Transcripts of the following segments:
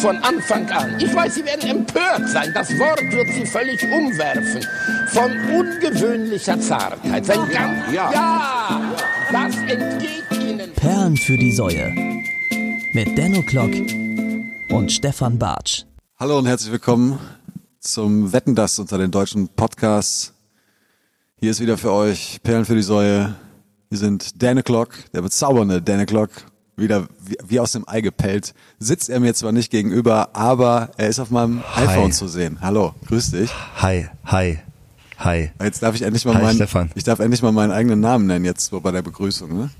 von Anfang an. Ich weiß, Sie werden empört sein. Das Wort wird Sie völlig umwerfen. Von ungewöhnlicher Zartheit. Sein ganz, ja, ja, das entgeht Ihnen. Perlen für die Säue. Mit Denno Klock und Stefan Bartsch. Hallo und herzlich willkommen zum Wetten das unter den deutschen Podcasts. Hier ist wieder für euch Perlen für die Säue. Wir sind Dan Clock, der bezaubernde Dan Clock, wieder wie, aus dem Ei gepellt. Sitzt er mir zwar nicht gegenüber, aber er ist auf meinem hi. iPhone zu sehen. Hallo, grüß dich. Hi, hi, hi. Jetzt darf ich endlich mal hi, meinen, Stefan. ich darf endlich mal meinen eigenen Namen nennen jetzt so bei der Begrüßung. Ne?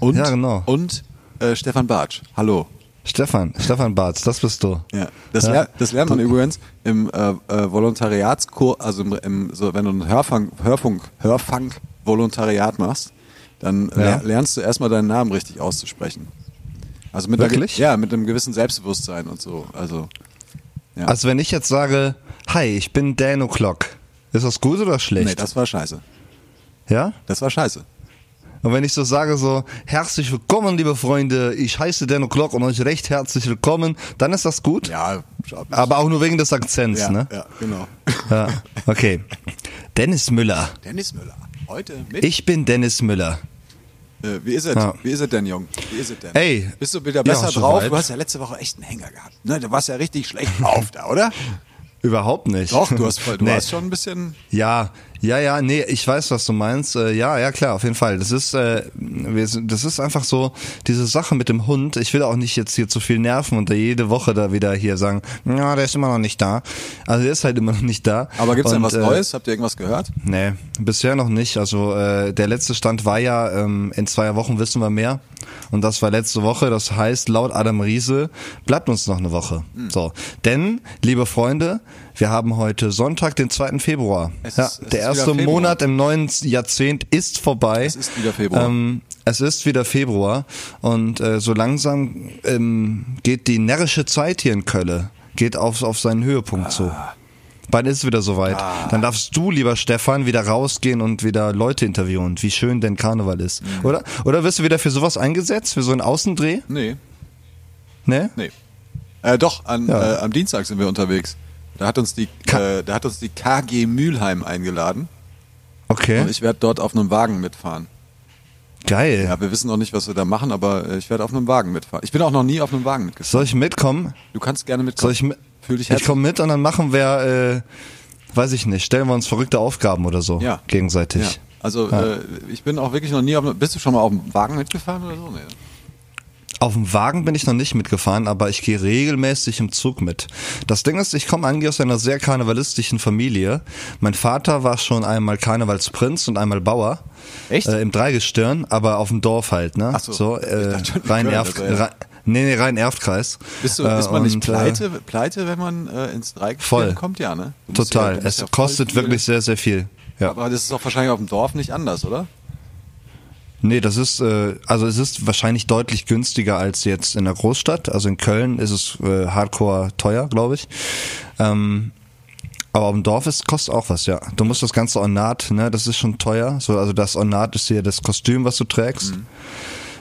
Und, ja, genau. Und äh, Stefan Bartsch. Hallo. Stefan, Stefan Bartz, das bist du. Ja, das, ja. Ler das lernt man übrigens im äh, äh, Volontariatskurs, also im, im, so, wenn du ein Hörfunk, Hörfunk, Hörfunk-Volontariat machst, dann ja. lernst du erstmal deinen Namen richtig auszusprechen. Also mit Wirklich? Einer, ja, mit einem gewissen Selbstbewusstsein und so. Also, ja. also wenn ich jetzt sage, hi, ich bin Dan O'Clock, ist das gut oder schlecht? Nee, das war scheiße. Ja? Das war scheiße. Und wenn ich so sage, so, herzlich willkommen, liebe Freunde, ich heiße Dan O'Clock und euch recht herzlich willkommen, dann ist das gut? Ja, aber auch nur wegen des Akzents, ja, ne? Ja, genau. Ja, okay. Dennis Müller. Dennis Müller. Heute mit. Ich bin Dennis Müller. Äh, wie ist es? Ja. Wie ist es denn, Jung? Wie ist es denn? Ey. Bist du wieder besser ja, drauf? Du hast ja letzte Woche echt einen Hänger gehabt. Ne, du warst ja richtig schlecht drauf da, oder? Überhaupt nicht. Doch, du hast voll, du nee. hast schon ein bisschen. Ja, ja, ja, nee, ich weiß, was du meinst. Äh, ja, ja, klar, auf jeden Fall. Das ist, äh, das ist einfach so diese Sache mit dem Hund. Ich will auch nicht jetzt hier zu viel nerven und da jede Woche da wieder hier sagen, ja, der ist immer noch nicht da. Also der ist halt immer noch nicht da. Aber gibt's denn was äh, Neues? Habt ihr irgendwas gehört? Nee, bisher noch nicht. Also äh, der letzte Stand war ja, ähm, in zwei Wochen wissen wir mehr. Und das war letzte Woche. Das heißt, laut Adam Riese bleibt uns noch eine Woche. Hm. So, denn, liebe Freunde, wir haben heute Sonntag, den 2. Februar. Es ja, ist, der erste Monat im neuen Jahrzehnt ist vorbei. Es ist wieder Februar. Ähm, es ist wieder Februar und äh, so langsam ähm, geht die närrische Zeit hier in Köln, geht auf, auf seinen Höhepunkt ah. zu. Bald ist es wieder soweit. Ah. Dann darfst du, lieber Stefan, wieder rausgehen und wieder Leute interviewen, wie schön denn Karneval ist. Mhm. Oder? Oder wirst du wieder für sowas eingesetzt, für so einen Außendreh? Nee. Nee? Nee. Äh, doch, an, ja. äh, am Dienstag sind wir unterwegs. Da hat uns die, äh, da hat uns die KG Mülheim eingeladen. Okay. Und ich werde dort auf einem Wagen mitfahren. Geil. Ja, wir wissen noch nicht, was wir da machen, aber äh, ich werde auf einem Wagen mitfahren. Ich bin auch noch nie auf einem Wagen mitgefahren. Soll ich mitkommen? Du kannst gerne mitkommen. Soll ich mit? Fühl dich ich komme mit und dann machen wir, äh, weiß ich nicht, stellen wir uns verrückte Aufgaben oder so. Ja. Gegenseitig. Ja. Also ja. Äh, ich bin auch wirklich noch nie auf einem, Bist du schon mal auf einem Wagen mitgefahren oder so? Nee. Auf dem Wagen bin ich noch nicht mitgefahren, aber ich gehe regelmäßig im Zug mit. Das Ding ist, ich komme eigentlich aus einer sehr karnevalistischen Familie. Mein Vater war schon einmal Karnevalsprinz und einmal Bauer. Echt? Äh, Im Dreigestirn, aber auf dem Dorf halt, ne? Ach so. so äh, rein Erft, also, ja. Nee, nee, rein Erftkreis. Bist du, äh, ist man nicht pleite, äh, pleite, wenn man äh, ins Dreigestirn kommt? Ja, ne? Total. Ja, es ja kostet wirklich sehr, sehr viel. Ja. Aber das ist auch wahrscheinlich auf dem Dorf nicht anders, oder? Nee, das ist, äh, also es ist wahrscheinlich deutlich günstiger als jetzt in der Großstadt. Also in Köln ist es äh, hardcore teuer, glaube ich. Ähm, aber auf dem Dorf ist, kostet auch was, ja. Du musst das ganze Ornat, ne, das ist schon teuer. So, also das Ornat ist hier das Kostüm, was du trägst. Mhm.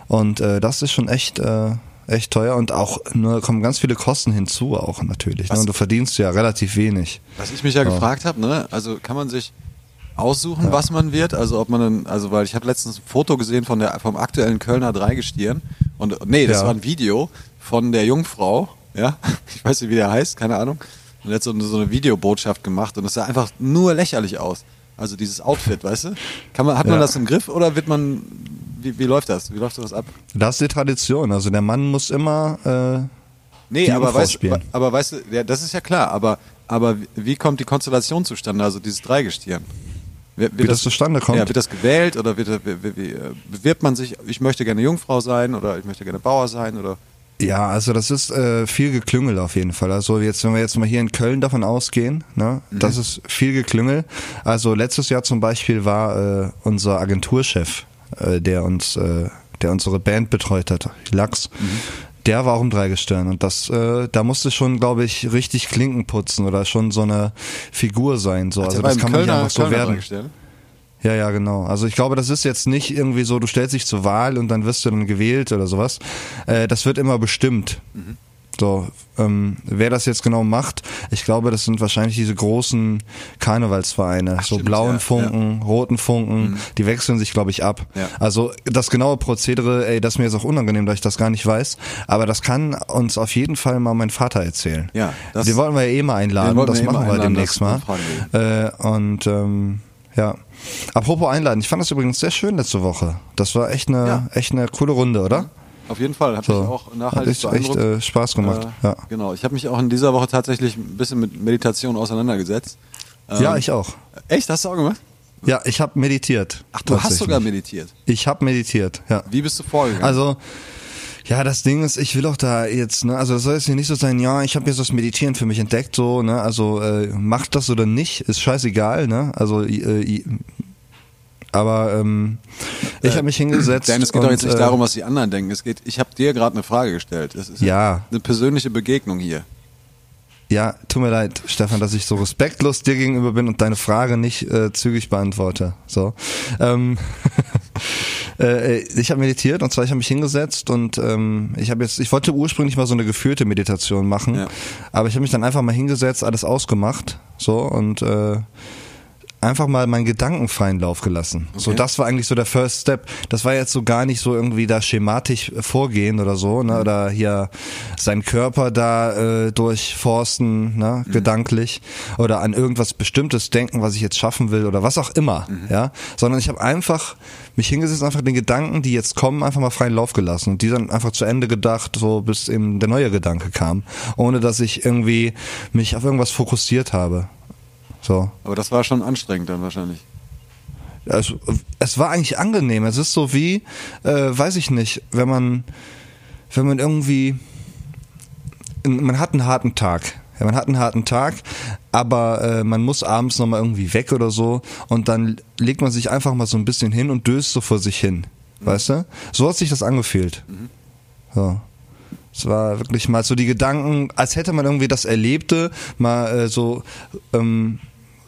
Und äh, das ist schon echt, äh, echt teuer und auch nur kommen ganz viele Kosten hinzu auch natürlich. Ne? Und du verdienst ja relativ wenig. Was ich mich ja, ja. gefragt habe, ne, also kann man sich aussuchen, ja. was man wird. Also ob man dann, also weil ich habe letztens ein Foto gesehen von der vom aktuellen Kölner Dreigestirn und nee, das ja. war ein Video von der Jungfrau, ja, ich weiß nicht, wie der heißt, keine Ahnung. Und hat so eine, so eine Videobotschaft gemacht und es sah einfach nur lächerlich aus. Also dieses Outfit, weißt du? Kann man, hat man ja. das im Griff oder wird man, wie, wie läuft das? Wie läuft sowas ab? Das ist die Tradition. Also der Mann muss immer äh, Nee, aber weißt, aber weißt du, ja, das ist ja klar, aber, aber wie kommt die Konstellation zustande, also dieses Dreigestirn? Wird, wie das, das, zustande kommt? Ja, wird das gewählt oder wird, wie, wie, äh, bewirbt man sich, ich möchte gerne Jungfrau sein oder ich möchte gerne Bauer sein oder? Ja, also das ist äh, viel Geklüngel auf jeden Fall. Also jetzt, wenn wir jetzt mal hier in Köln davon ausgehen, ne, mhm. das ist viel Geklüngel. Also letztes Jahr zum Beispiel war äh, unser Agenturchef, äh, der uns, äh, der unsere Band betreut hat, Lachs. Mhm der war auch im Dreigestirn und das, äh, da musste schon, glaube ich, richtig Klinken putzen oder schon so eine Figur sein. So. also das kann man nicht einfach so werden. Ja, ja, genau. Also ich glaube, das ist jetzt nicht irgendwie so, du stellst dich zur Wahl und dann wirst du dann gewählt oder sowas. Äh, das wird immer bestimmt. Mhm. So, ähm, wer das jetzt genau macht, ich glaube, das sind wahrscheinlich diese großen Karnevalsvereine, Ach, so stimmt, blauen ja, Funken, ja. roten Funken, mhm. die wechseln sich, glaube ich, ab. Ja. Also das genaue Prozedere, ey, das ist mir jetzt auch unangenehm, da ich das gar nicht weiß, aber das kann uns auf jeden Fall mal mein Vater erzählen. Ja, das, den wollten wir ja eh mal einladen, das machen wir demnächst mal. Äh, und ähm, ja. Apropos einladen, ich fand das übrigens sehr schön letzte Woche. Das war echt eine, echt eine coole Runde, oder? Auf jeden Fall, hat so. mich auch nachhaltig hat echt, äh, Spaß gemacht. Äh, ja. Genau, ich habe mich auch in dieser Woche tatsächlich ein bisschen mit Meditation auseinandergesetzt. Ähm, ja, ich auch. Echt, hast du auch gemacht? Ja, ich habe meditiert. Ach, du hast sogar meditiert. Ich habe meditiert, ja. Wie bist du vorgegangen? Also ja, das Ding ist, ich will auch da jetzt, ne, also das soll jetzt hier nicht so sein, ja, ich habe jetzt das Meditieren für mich entdeckt, so, ne, also äh, macht das oder nicht, ist scheißegal, ne, also äh, aber ähm, ich äh, habe mich hingesetzt. Denn es geht und, doch jetzt nicht äh, darum, was die anderen denken. Es geht, ich habe dir gerade eine Frage gestellt. Es ist ja. eine persönliche Begegnung hier. Ja, tut mir leid, Stefan, dass ich so respektlos dir gegenüber bin und deine Frage nicht äh, zügig beantworte. So, ähm, äh, ich habe meditiert und zwar ich habe mich hingesetzt und ähm, ich habe jetzt, ich wollte ursprünglich mal so eine geführte Meditation machen, ja. aber ich habe mich dann einfach mal hingesetzt, alles ausgemacht, so und äh, einfach mal meinen Gedanken freien Lauf gelassen. Okay. So, das war eigentlich so der First Step. Das war jetzt so gar nicht so irgendwie da schematisch vorgehen oder so, ne, mhm. oder hier seinen Körper da äh, durchforsten, ne, mhm. gedanklich, oder an irgendwas Bestimmtes denken, was ich jetzt schaffen will oder was auch immer, mhm. ja, sondern ich habe einfach mich hingesetzt, einfach den Gedanken, die jetzt kommen, einfach mal freien Lauf gelassen und die dann einfach zu Ende gedacht, so bis eben der neue Gedanke kam, ohne dass ich irgendwie mich auf irgendwas fokussiert habe. So. Aber das war schon anstrengend dann wahrscheinlich. Es, es war eigentlich angenehm. Es ist so wie, äh, weiß ich nicht, wenn man, wenn man irgendwie, man hat einen harten Tag. Ja, man hat einen harten Tag, aber äh, man muss abends nochmal irgendwie weg oder so und dann legt man sich einfach mal so ein bisschen hin und döst so vor sich hin. Mhm. Weißt du? So hat sich das angefühlt. Mhm. So. Es war wirklich mal so die Gedanken, als hätte man irgendwie das Erlebte mal äh, so ähm,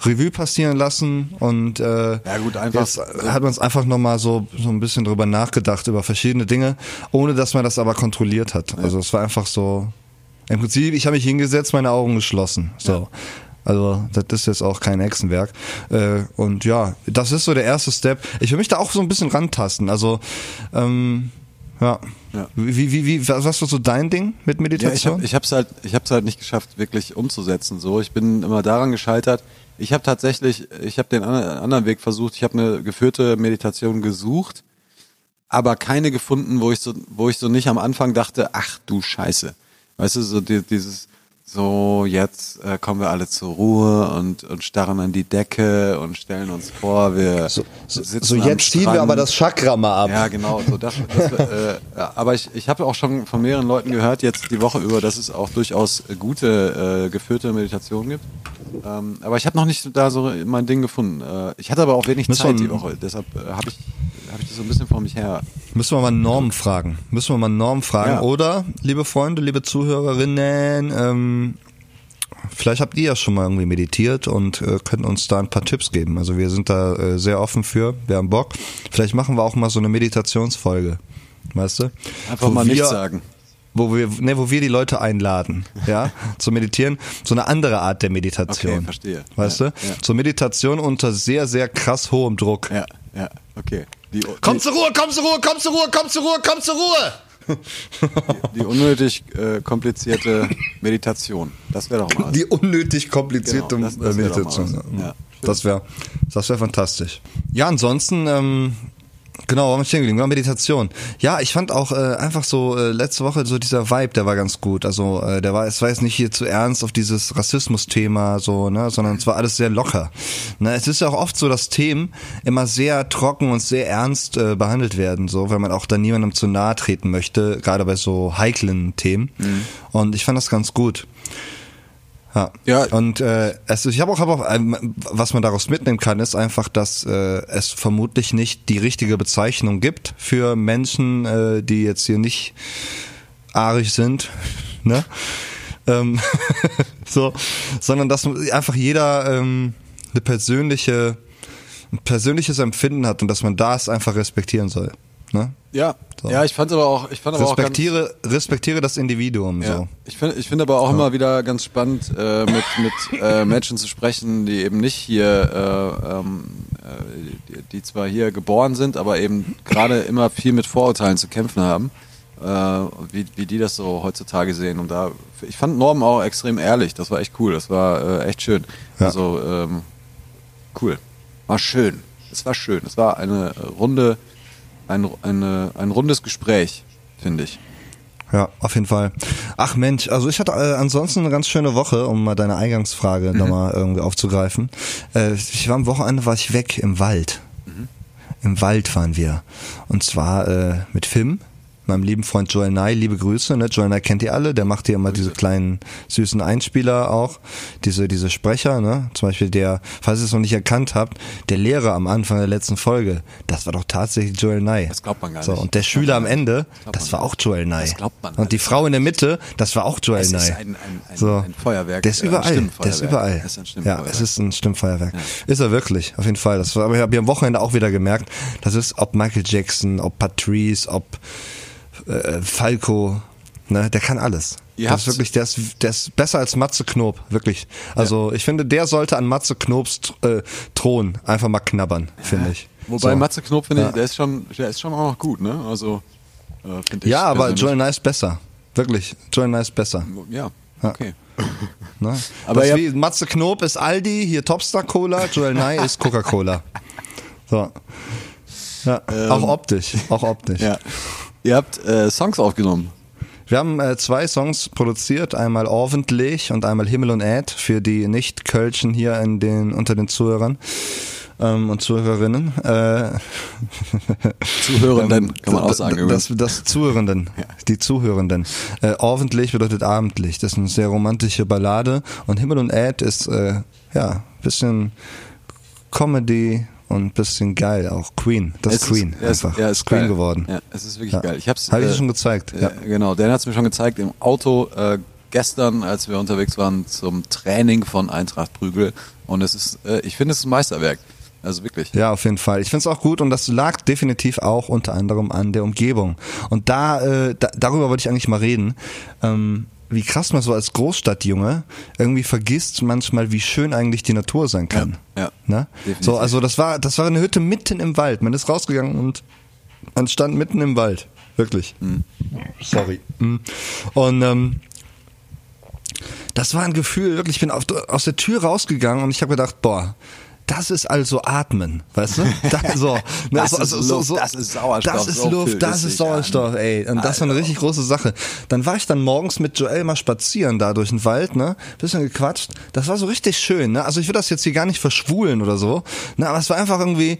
Revue passieren lassen und äh, ja gut, einfach jetzt hat man es einfach nochmal so so ein bisschen drüber nachgedacht über verschiedene Dinge, ohne dass man das aber kontrolliert hat. Ja. Also es war einfach so im Prinzip, ich habe mich hingesetzt, meine Augen geschlossen. So. Ja. Also das ist jetzt auch kein Hexenwerk. Äh, und ja, das ist so der erste Step. Ich will mich da auch so ein bisschen rantasten. Also ähm, ja. ja. Wie, wie, wie, was war so dein Ding mit Meditation? Ja, ich habe es halt, ich hab's halt nicht geschafft, wirklich umzusetzen. So, ich bin immer daran gescheitert. Ich habe tatsächlich, ich habe den anderen Weg versucht. Ich habe eine geführte Meditation gesucht, aber keine gefunden, wo ich so, wo ich so nicht am Anfang dachte, ach du Scheiße, weißt du, so dieses so, jetzt äh, kommen wir alle zur Ruhe und, und starren an die Decke und stellen uns vor, wir so, so, sitzen So, jetzt ziehen wir aber das Chakra mal ab. Ja, genau. So das, das, äh, aber ich, ich habe auch schon von mehreren Leuten gehört, jetzt die Woche über, dass es auch durchaus gute, äh, geführte Meditationen gibt. Ähm, aber ich habe noch nicht da so mein Ding gefunden. Äh, ich hatte aber auch wenig Müssen Zeit die Woche, deshalb äh, habe ich, hab ich das so ein bisschen vor mich her. Müssen wir mal Norm fragen. Müssen wir mal Norm fragen. Ja. Oder, liebe Freunde, liebe Zuhörerinnen, ähm, vielleicht habt ihr ja schon mal irgendwie meditiert und äh, könnt uns da ein paar Tipps geben. Also wir sind da äh, sehr offen für, wir haben Bock. Vielleicht machen wir auch mal so eine Meditationsfolge. Weißt du? Einfach Wo mal nichts sagen wo wir, ne, wo wir die Leute einladen, ja, zu meditieren, so eine andere Art der Meditation. Okay, verstehe. Weißt ja, du? Ja. Zur Meditation unter sehr, sehr krass hohem Druck. Ja, ja, okay. Die, komm zur Ruhe, komm zur Ruhe, komm zur Ruhe, komm zur Ruhe, komm zur Ruhe! Die, die unnötig äh, komplizierte Meditation. Das wäre doch mal. Die unnötig komplizierte genau, das, das Meditation. Ja, das wäre das wäre fantastisch. Ja, ansonsten ähm, Genau, warum stehen geblieben? Meditation. Ja, ich fand auch äh, einfach so äh, letzte Woche so dieser Vibe, der war ganz gut. Also äh, der war, es war jetzt nicht hier zu ernst auf dieses Rassismus-Thema so, ne, sondern es war alles sehr locker. Ne, es ist ja auch oft so, dass Themen immer sehr trocken und sehr ernst äh, behandelt werden, so, weil man auch da niemandem zu nahe treten möchte, gerade bei so heiklen Themen. Mhm. Und ich fand das ganz gut. Ja. ja. Und äh, es, ich habe auch, hab auch, was man daraus mitnehmen kann, ist einfach, dass äh, es vermutlich nicht die richtige Bezeichnung gibt für Menschen, äh, die jetzt hier nicht arisch sind, ne? Ähm, so, sondern dass einfach jeder ähm, eine persönliche, ein persönliches Empfinden hat und dass man das einfach respektieren soll. Ne? Ja, so. ja, ich fand aber auch, ich fand aber respektiere, auch ganz, respektiere das Individuum. Ja. So. Ich finde, ich finde aber auch ja. immer wieder ganz spannend, äh, mit mit äh, Menschen zu sprechen, die eben nicht hier, äh, ähm, äh, die, die, zwar hier geboren sind, aber eben gerade immer viel mit Vorurteilen zu kämpfen haben, äh, wie, wie die das so heutzutage sehen. Und da, ich fand Norm auch extrem ehrlich. Das war echt cool. Das war äh, echt schön. Ja. Also ähm, cool, war schön. Es war schön. Es war eine runde ein, eine, ein rundes Gespräch, finde ich. Ja, auf jeden Fall. Ach Mensch, also ich hatte äh, ansonsten eine ganz schöne Woche, um mal deine Eingangsfrage mhm. nochmal irgendwie aufzugreifen. Äh, ich war am Wochenende war ich weg im Wald. Mhm. Im Wald waren wir. Und zwar äh, mit Film meinem lieben Freund Joel Nye, liebe Grüße, ne? Joel Nye kennt ihr alle, der macht hier immer diese kleinen süßen Einspieler auch, diese, diese Sprecher, ne? Zum Beispiel der, falls ihr es noch nicht erkannt habt, der Lehrer am Anfang der letzten Folge, das war doch tatsächlich Joel Nye. Das glaubt man gar nicht. So, und der Schüler am Ende, das, das war auch Joel Nye. Das glaubt man. Und die Frau in der Mitte, das war auch Joel Nye. Das ist ein, ein, ein, so. ein Feuerwerk. Der ist überall. Der ist überall. Das ist ja, es ist ein Stimmfeuerwerk. Ja. Ist er wirklich, auf jeden Fall. Das war, aber ich habe am Wochenende auch wieder gemerkt, das ist ob Michael Jackson, ob Patrice, ob äh, Falco, ne, der kann alles. Ihr das ist wirklich, der ist, der ist besser als Matze Knob, wirklich. Also ja. ich finde, der sollte an Matze Knobs äh, Thron einfach mal knabbern, finde ich. Wobei so. Matze Knob, finde ich, der ist schon, der ist schon auch noch gut, ne? Also äh, finde ich. Ja, aber Joel Nice besser. Wirklich. Joel Nice besser. Ja. Okay. Ne? Aber ja. wie, Matze Knob ist Aldi, hier Topstar Cola, Joel Nye ist Coca-Cola. So. Ja, ähm, auch optisch, auch optisch. Ja. Ihr habt äh, Songs aufgenommen. Wir haben äh, zwei Songs produziert, einmal Ordentlich und einmal Himmel und Erd für die Nicht-Kölschen hier in den, unter den Zuhörern ähm, und Zuhörerinnen. Äh, Zuhörenden, kann man auch sagen. Das, das, das Zuhörenden, ja. die Zuhörenden. Äh, Ordentlich bedeutet abendlich. Das ist eine sehr romantische Ballade und Himmel und Erd ist äh, ja bisschen Comedy und ein bisschen geil auch. Queen, das ist Queen ist, einfach. Ja, ist Queen geil. geworden. Ja, es ist wirklich ja. geil. Ich hab's. Habe ich äh, schon gezeigt. Ja. Äh, genau, Dan hat's mir schon gezeigt im Auto äh, gestern, als wir unterwegs waren zum Training von Eintracht Prügel. Und es ist, äh, ich finde, es ist ein Meisterwerk. Also wirklich. Ja, auf jeden Fall. Ich finde es auch gut und das lag definitiv auch unter anderem an der Umgebung. Und da, äh, da darüber wollte ich eigentlich mal reden. Ähm, wie krass man so als Großstadtjunge irgendwie vergisst manchmal, wie schön eigentlich die Natur sein kann. Ja, ja ne? So, also das war, das war eine Hütte mitten im Wald. Man ist rausgegangen und man stand mitten im Wald. Wirklich. Mhm. Sorry. Mhm. Und ähm, das war ein Gefühl, wirklich, ich bin auf, aus der Tür rausgegangen und ich habe gedacht, boah, das ist also Atmen, weißt du? Das, so, das, ist so, Luft, so, das ist Sauerstoff. Das ist Luft, das ist Sauerstoff, ey. Und das war eine richtig große Sache. Dann war ich dann morgens mit Joel mal spazieren da durch den Wald, ne? Bisschen gequatscht. Das war so richtig schön, ne? Also ich will das jetzt hier gar nicht verschwulen oder so, ne? Aber es war einfach irgendwie,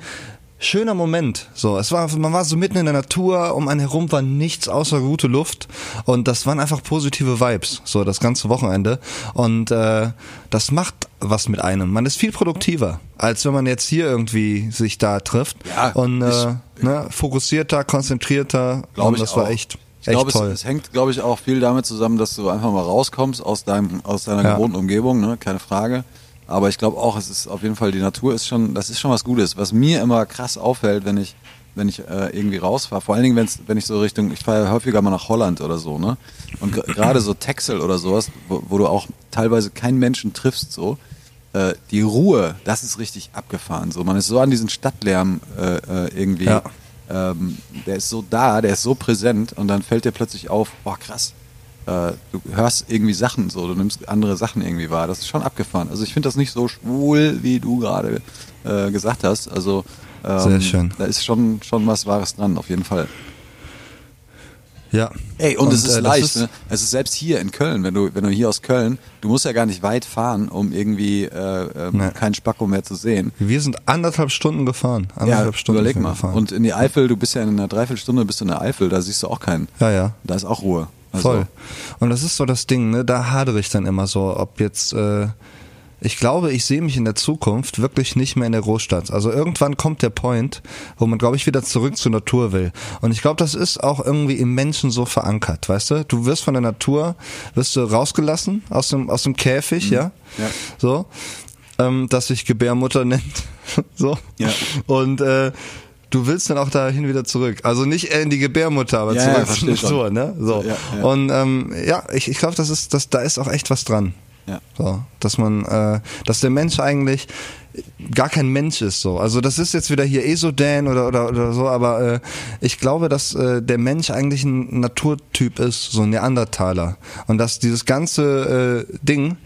schöner Moment. So, es war, man war so mitten in der Natur, um einen herum war nichts außer gute Luft und das waren einfach positive Vibes. So das ganze Wochenende und äh, das macht was mit einem. Man ist viel produktiver, als wenn man jetzt hier irgendwie sich da trifft ja, und äh, ne, fokussierter, konzentrierter. Glaube ich das auch. war echt. Ich glaube, es, es, hängt, glaube ich, auch viel damit zusammen, dass du einfach mal rauskommst aus deinem, aus deiner ja. gewohnten Umgebung, ne? keine Frage. Aber ich glaube auch, es ist auf jeden Fall, die Natur ist schon, das ist schon was Gutes. Was mir immer krass auffällt, wenn ich, wenn ich äh, irgendwie rausfahre, vor allen Dingen, wenn's, wenn ich so Richtung, ich fahre ja häufiger mal nach Holland oder so, ne? Und gerade so Texel oder sowas, wo, wo, du auch teilweise keinen Menschen triffst, so, äh, die Ruhe, das ist richtig abgefahren. So, man ist so an diesen Stadtlärm äh, äh irgendwie, ja. ähm, der ist so da, der ist so präsent und dann fällt dir plötzlich auf, boah krass, äh, du hörst irgendwie Sachen so, du nimmst andere Sachen irgendwie wahr. Das ist schon abgefahren. Also ich finde das nicht so schwul, wie du gerade äh, gesagt hast. Also ähm, Sehr schön. da ist schon, schon was Wahres dran, auf jeden Fall. Ja. Ey, und, und es ist äh, leicht, ist ne? Es ist selbst hier in Köln, wenn du, wenn du hier aus Köln, du musst ja gar nicht weit fahren, um irgendwie äh, ähm, nee. keinen Spacko mehr zu sehen. Wir sind anderthalb Stunden gefahren. Anderthalb ja, Stunden überleg mal. Gefahren. Und in die Eifel, du bist ja in einer Dreiviertelstunde bist du in der Eifel, da siehst du auch keinen. Ja, ja. Da ist auch Ruhe. Also. Voll. Und das ist so das Ding, ne? Da hadere ich dann immer so, ob jetzt. Äh, ich glaube, ich sehe mich in der Zukunft wirklich nicht mehr in der Großstadt. Also irgendwann kommt der Point, wo man, glaube ich, wieder zurück zur Natur will. Und ich glaube, das ist auch irgendwie im Menschen so verankert, weißt du? Du wirst von der Natur, wirst du rausgelassen aus dem, aus dem Käfig, mhm. ja? ja? So. Ähm, das sich Gebärmutter nennt. so. Ja. Und äh, du willst dann auch dahin wieder zurück. Also nicht in die Gebärmutter, aber ja, zurück ja, so, ne? So. Ja, ja. Und ähm, ja, ich, ich glaube, das ist, das, da ist auch echt was dran. Ja. So, dass man, äh, dass der Mensch eigentlich gar kein Mensch ist so. Also das ist jetzt wieder hier Esodan oder oder oder so, aber äh, ich glaube, dass äh, der Mensch eigentlich ein Naturtyp ist, so ein Neandertaler und dass dieses ganze äh, Ding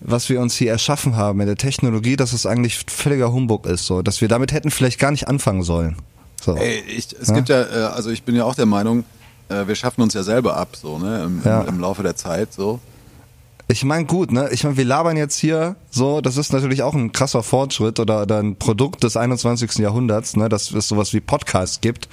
was wir uns hier erschaffen haben in der Technologie, dass es eigentlich völliger Humbug ist, so, dass wir damit hätten vielleicht gar nicht anfangen sollen. So. Ey, ich, es ja? gibt ja, äh, also ich bin ja auch der Meinung, äh, wir schaffen uns ja selber ab, so, ne, im, ja. im, im Laufe der Zeit, so. Ich meine, gut, ne? Ich meine, wir labern jetzt hier so, das ist natürlich auch ein krasser Fortschritt oder, oder ein Produkt des 21. Jahrhunderts, ne? Dass es sowas wie Podcasts gibt.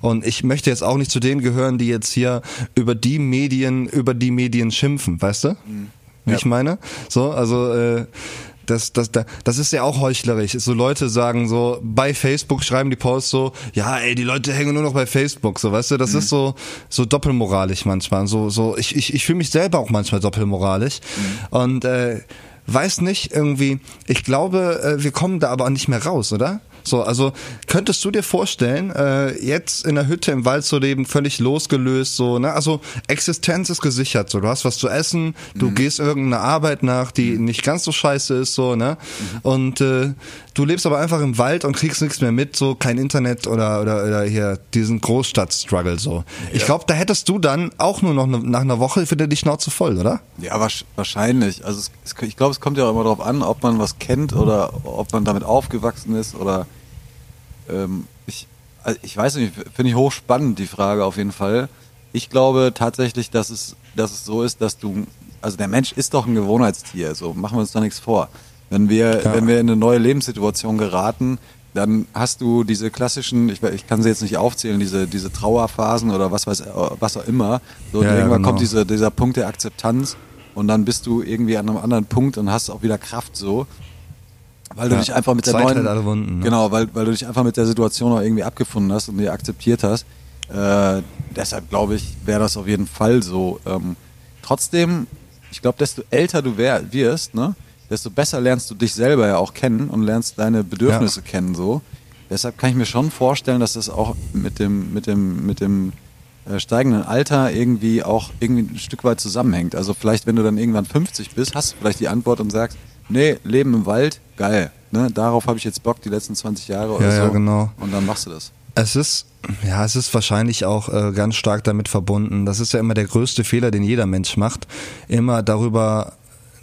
Und ich möchte jetzt auch nicht zu denen gehören, die jetzt hier über die Medien, über die Medien schimpfen, weißt du? Mhm. Wie ja. ich meine? So, also äh, das, das, das ist ja auch heuchlerisch. So Leute sagen so, bei Facebook schreiben die Posts so, ja, ey, die Leute hängen nur noch bei Facebook, so, weißt du, das mhm. ist so, so doppelmoralisch manchmal. So, so, ich, ich, ich fühle mich selber auch manchmal doppelmoralisch. Mhm. Und äh, weiß nicht, irgendwie, ich glaube, äh, wir kommen da aber auch nicht mehr raus, oder? So, also könntest du dir vorstellen, äh, jetzt in der Hütte im Wald zu leben, völlig losgelöst, so, ne? Also Existenz ist gesichert, so, du hast was zu essen, du mhm. gehst irgendeiner Arbeit nach, die mhm. nicht ganz so scheiße ist, so, ne? Mhm. Und äh, du lebst aber einfach im Wald und kriegst nichts mehr mit, so kein Internet oder oder, oder hier diesen Großstadt-Struggle so. Ja. Ich glaube, da hättest du dann auch nur noch ne, nach einer Woche wieder die Schnauze voll, oder? Ja, wahrscheinlich. Also es, ich glaube, es kommt ja auch immer darauf an, ob man was kennt oder ob man damit aufgewachsen ist oder ähm, ich, also ich weiß nicht, finde ich hochspannend, die Frage auf jeden Fall. Ich glaube tatsächlich, dass es, dass es so ist, dass du, also der Mensch ist doch ein Gewohnheitstier, so machen wir uns da nichts vor. Wenn wir, ja. wenn wir in eine neue Lebenssituation geraten, dann hast du diese klassischen, ich, ich, kann sie jetzt nicht aufzählen, diese, diese Trauerphasen oder was weiß, was auch immer. So, ja, irgendwann genau. kommt diese, dieser Punkt der Akzeptanz und dann bist du irgendwie an einem anderen Punkt und hast auch wieder Kraft so. Weil du ja, dich einfach mit der neuen, alle Wunden, ne? genau, weil, weil du dich einfach mit der Situation auch irgendwie abgefunden hast und die akzeptiert hast. Äh, deshalb glaube ich, wäre das auf jeden Fall so. Ähm, trotzdem, ich glaube, desto älter du wär, wirst, ne, desto besser lernst du dich selber ja auch kennen und lernst deine Bedürfnisse ja. kennen so. Deshalb kann ich mir schon vorstellen, dass das auch mit dem mit dem mit dem äh, steigenden Alter irgendwie auch irgendwie ein Stück weit zusammenhängt. Also vielleicht, wenn du dann irgendwann 50 bist, hast du vielleicht die Antwort und sagst, nee, Leben im Wald, geil. Ne? Darauf habe ich jetzt Bock die letzten 20 Jahre oder ja, so. Ja, genau. Und dann machst du das. Es ist, ja, es ist wahrscheinlich auch äh, ganz stark damit verbunden. Das ist ja immer der größte Fehler, den jeder Mensch macht. Immer darüber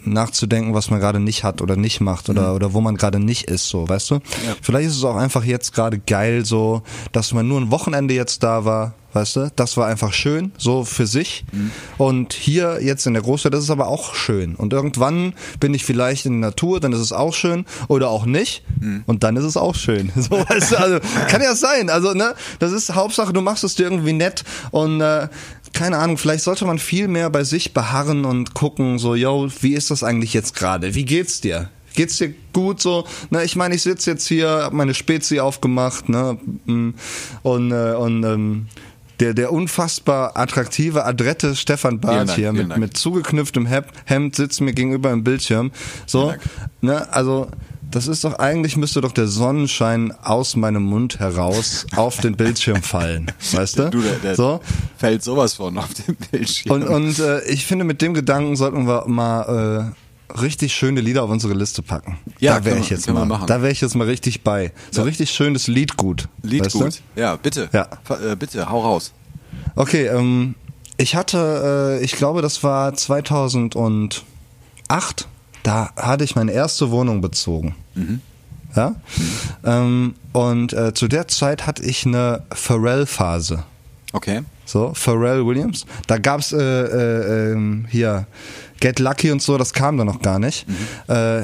nachzudenken, was man gerade nicht hat oder nicht macht oder, mhm. oder wo man gerade nicht ist, so, weißt du? Ja. Vielleicht ist es auch einfach jetzt gerade geil, so, dass man nur ein Wochenende jetzt da war, weißt du? Das war einfach schön, so für sich. Mhm. Und hier jetzt in der Großstadt ist es aber auch schön. Und irgendwann bin ich vielleicht in der Natur, dann ist es auch schön oder auch nicht. Mhm. Und dann ist es auch schön. So, weißt du? Also kann ja sein. Also ne, das ist Hauptsache, du machst es dir irgendwie nett und äh, keine Ahnung, vielleicht sollte man viel mehr bei sich beharren und gucken, so, yo, wie ist das eigentlich jetzt gerade? Wie geht's dir? Geht's dir gut so? Na, ich meine, ich sitze jetzt hier, hab meine Spezi aufgemacht, ne? Mm, und, äh, und ähm, der, der unfassbar attraktive, adrette Stefan Barth hier mit, mit zugeknüpftem Hemd sitzt mir gegenüber im Bildschirm. So, ne, also das ist doch eigentlich müsste doch der Sonnenschein aus meinem Mund heraus auf den Bildschirm fallen, weißt du? du der, der so fällt sowas von auf den Bildschirm. Und, und äh, ich finde, mit dem Gedanken sollten wir mal äh, richtig schöne Lieder auf unsere Liste packen. Ja, da wäre ich jetzt mal. Da wäre ich jetzt mal richtig bei. So ja. richtig schönes Liedgut. Liedgut. Weißt du? Ja, bitte. Ja. Äh, bitte, hau raus. Okay, ähm, ich hatte, äh, ich glaube, das war 2008 da hatte ich meine erste Wohnung bezogen. Mhm. Ja? Ähm, und äh, zu der Zeit hatte ich eine Pharrell-Phase. Okay. So, Pharrell Williams. Da gab's äh, äh, äh, hier Get Lucky und so, das kam da noch gar nicht. Mhm. Äh,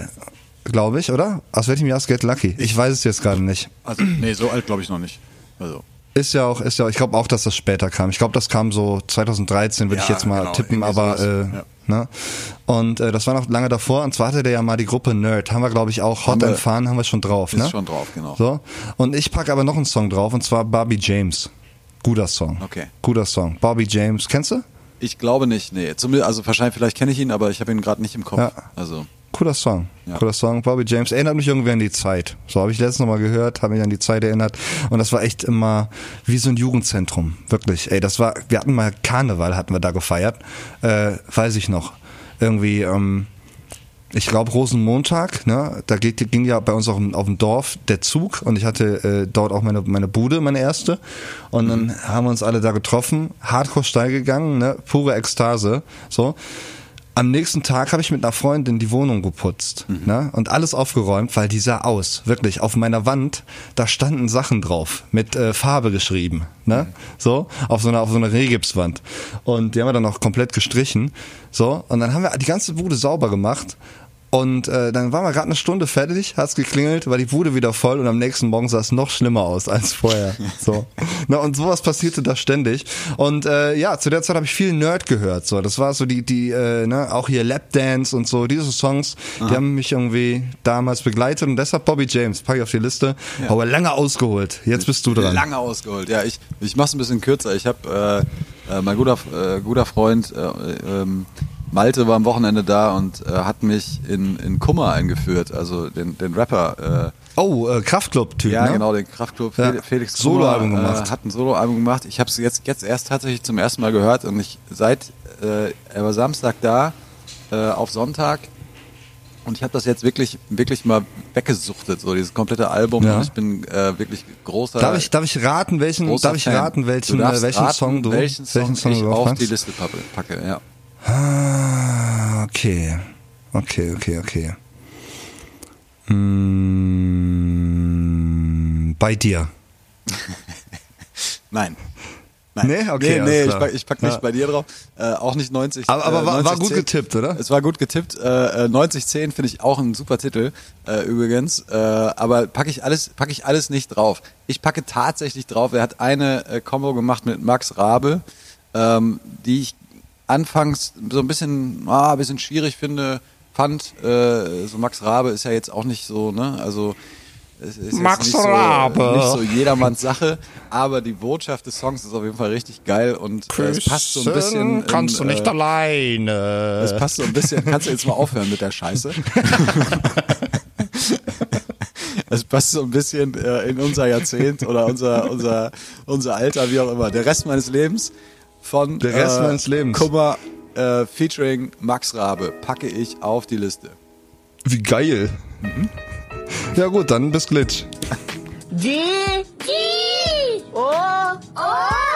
glaube ich, oder? Aus welchem Jahr ist Get Lucky? Ich weiß es jetzt gerade nicht. Also, nee, so alt glaube ich noch nicht. Also. Ist ja auch, ist ja, ich glaube auch, dass das später kam. Ich glaube, das kam so 2013, würde ja, ich jetzt mal genau, tippen, aber äh, ja. ne? Und äh, das war noch lange davor. Und zwar hatte der ja mal die Gruppe Nerd. Haben wir, glaube ich, auch Hot and Fun haben wir schon drauf. Ist ne? schon drauf, genau. So. Und ich packe aber noch einen Song drauf, und zwar Barbie James. Guter Song. Okay. Guter Song. Bobby James, kennst du? Ich glaube nicht, nee. Zumindest, also wahrscheinlich, vielleicht kenne ich ihn, aber ich habe ihn gerade nicht im Kopf. Ja. Also. Cooler Song. Ja. Cooler Song. Bobby James erinnert mich irgendwie an die Zeit. So habe ich letztens nochmal gehört, habe mich an die Zeit erinnert. Und das war echt immer wie so ein Jugendzentrum. Wirklich. Ey, das war, wir hatten mal Karneval, hatten wir da gefeiert. Äh, weiß ich noch. Irgendwie, ähm, ich glaube Rosenmontag, ne? Da geht, ging ja bei uns auf dem, auf dem Dorf der Zug und ich hatte äh, dort auch meine, meine Bude, meine erste. Und dann haben wir uns alle da getroffen, hardcore steil gegangen, ne? Pure Ekstase. So. Am nächsten Tag habe ich mit einer Freundin die Wohnung geputzt ne? und alles aufgeräumt, weil die sah aus. Wirklich, auf meiner Wand, da standen Sachen drauf, mit äh, Farbe geschrieben. Ne? So, auf so einer, auf so einer Rehgipswand. Und die haben wir dann auch komplett gestrichen. So, und dann haben wir die ganze Bude sauber gemacht. Und äh, dann waren wir gerade eine Stunde fertig, hat's geklingelt, war die Bude wieder voll und am nächsten Morgen sah es noch schlimmer aus als vorher. So. Na, und sowas passierte da ständig. Und äh, ja, zu der Zeit habe ich viel Nerd gehört. So, das war so die, die, äh, ne, auch hier Lapdance und so, diese Songs, die haben mich irgendwie damals begleitet und deshalb Bobby James, pack ich auf die Liste. Aber lange ausgeholt. Jetzt bist du dran. Lange ausgeholt. Ja, ich, ich mach's ein bisschen kürzer. Ich habe äh, äh, mein guter, äh, guter Freund äh, ähm, Malte war am Wochenende da und äh, hat mich in, in Kummer eingeführt, also den, den Rapper. Äh, Oh, äh, Kraftclub-Typ, ja, ne? genau, den Kraftclub Ja. Fel- Felix Soloalbum gemacht. Äh, hat ein Soloalbum gemacht. Ich habe es jetzt, jetzt erst tatsächlich zum ersten Mal gehört und ich seit äh, er war Samstag da äh, auf Sonntag und ich habe das jetzt wirklich wirklich mal weggesuchtet, so dieses komplette Album. Ja. Und ich bin äh, wirklich großer. Darf ich, darf ich raten, welchen, darf ich raten, welchen, äh, welchen raten, Song du, welchen Song, ich du auf packst? die Liste packe, packe ja. Okay. Okay, okay, okay. Mm, bei dir. Nein. Nein. Nee? Okay, nee, nee ich pack, ich pack nicht Ja. bei dir drauf. Äh, auch nicht 90. Aber- aber äh, war- war 90, gut 10. getippt, oder? Es war gut getippt. Äh, äh, 9010 finde ich auch ein super Titel äh, übrigens. Äh, aber packe ich alles, packe ich alles nicht drauf. Ich packe tatsächlich drauf. Er hat eine äh, Combo gemacht mit Max Rabe, ähm, die ich anfangs so ein bisschen, ah, ein bisschen schwierig finde. Fand äh, so Max Rabe ist ja jetzt auch nicht so, ne? Also es ist jetzt Max nicht so, Rabe. nicht so jedermanns Sache, aber die Botschaft des Songs ist auf jeden Fall richtig geil und äh, es passt so ein bisschen. kannst in, du nicht äh, alleine. es passt so ein bisschen. Kannst du jetzt mal aufhören mit der Scheiße? Es passt so ein bisschen äh, in unser Jahrzehnt oder unser, unser, unser Alter, wie auch immer. Der Rest meines Lebens von Der Rest äh, meines Lebens. Kummer äh, featuring Max Rabe packe ich auf die Liste. Wie geil. Ja gut, dann bis Glitch. G G O O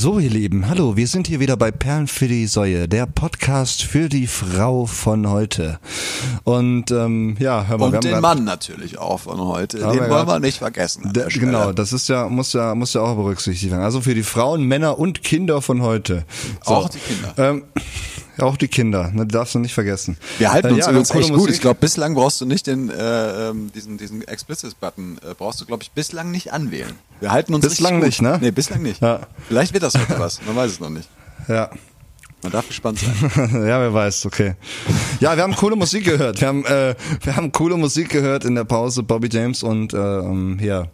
So, ihr Lieben, hallo, wir sind hier wieder bei Perlen für die Säue, der Podcast für die Frau von heute. Und ähm, ja, hör mal, Und den grad- Mann natürlich auch von heute. Den wollen grad- wir nicht vergessen. Der, genau, das ist ja muss ja muss ja auch berücksichtigt werden. Also für die Frauen, Männer und Kinder von heute. So. Auch die Kinder. Ähm, ja, auch die Kinder, ne, darfst du nicht vergessen. Wir halten Äh, uns ja, übrigens echt gut. Ich glaube, bislang brauchst du nicht den, äh, ähm, diesen, diesen Explicit-Button, äh, brauchst du, glaube ich, bislang nicht anwählen. Wir halten uns Bislang nicht, ne? Nee, bislang nicht. Ja. Vielleicht wird das heute was, man weiß es noch nicht. Ja. Man darf gespannt sein. ja, wer weiß, okay. Ja, wir haben coole Musik gehört. Wir haben, äh, wir haben coole Musik gehört in der Pause. Bobby James und äh, ähm, hier,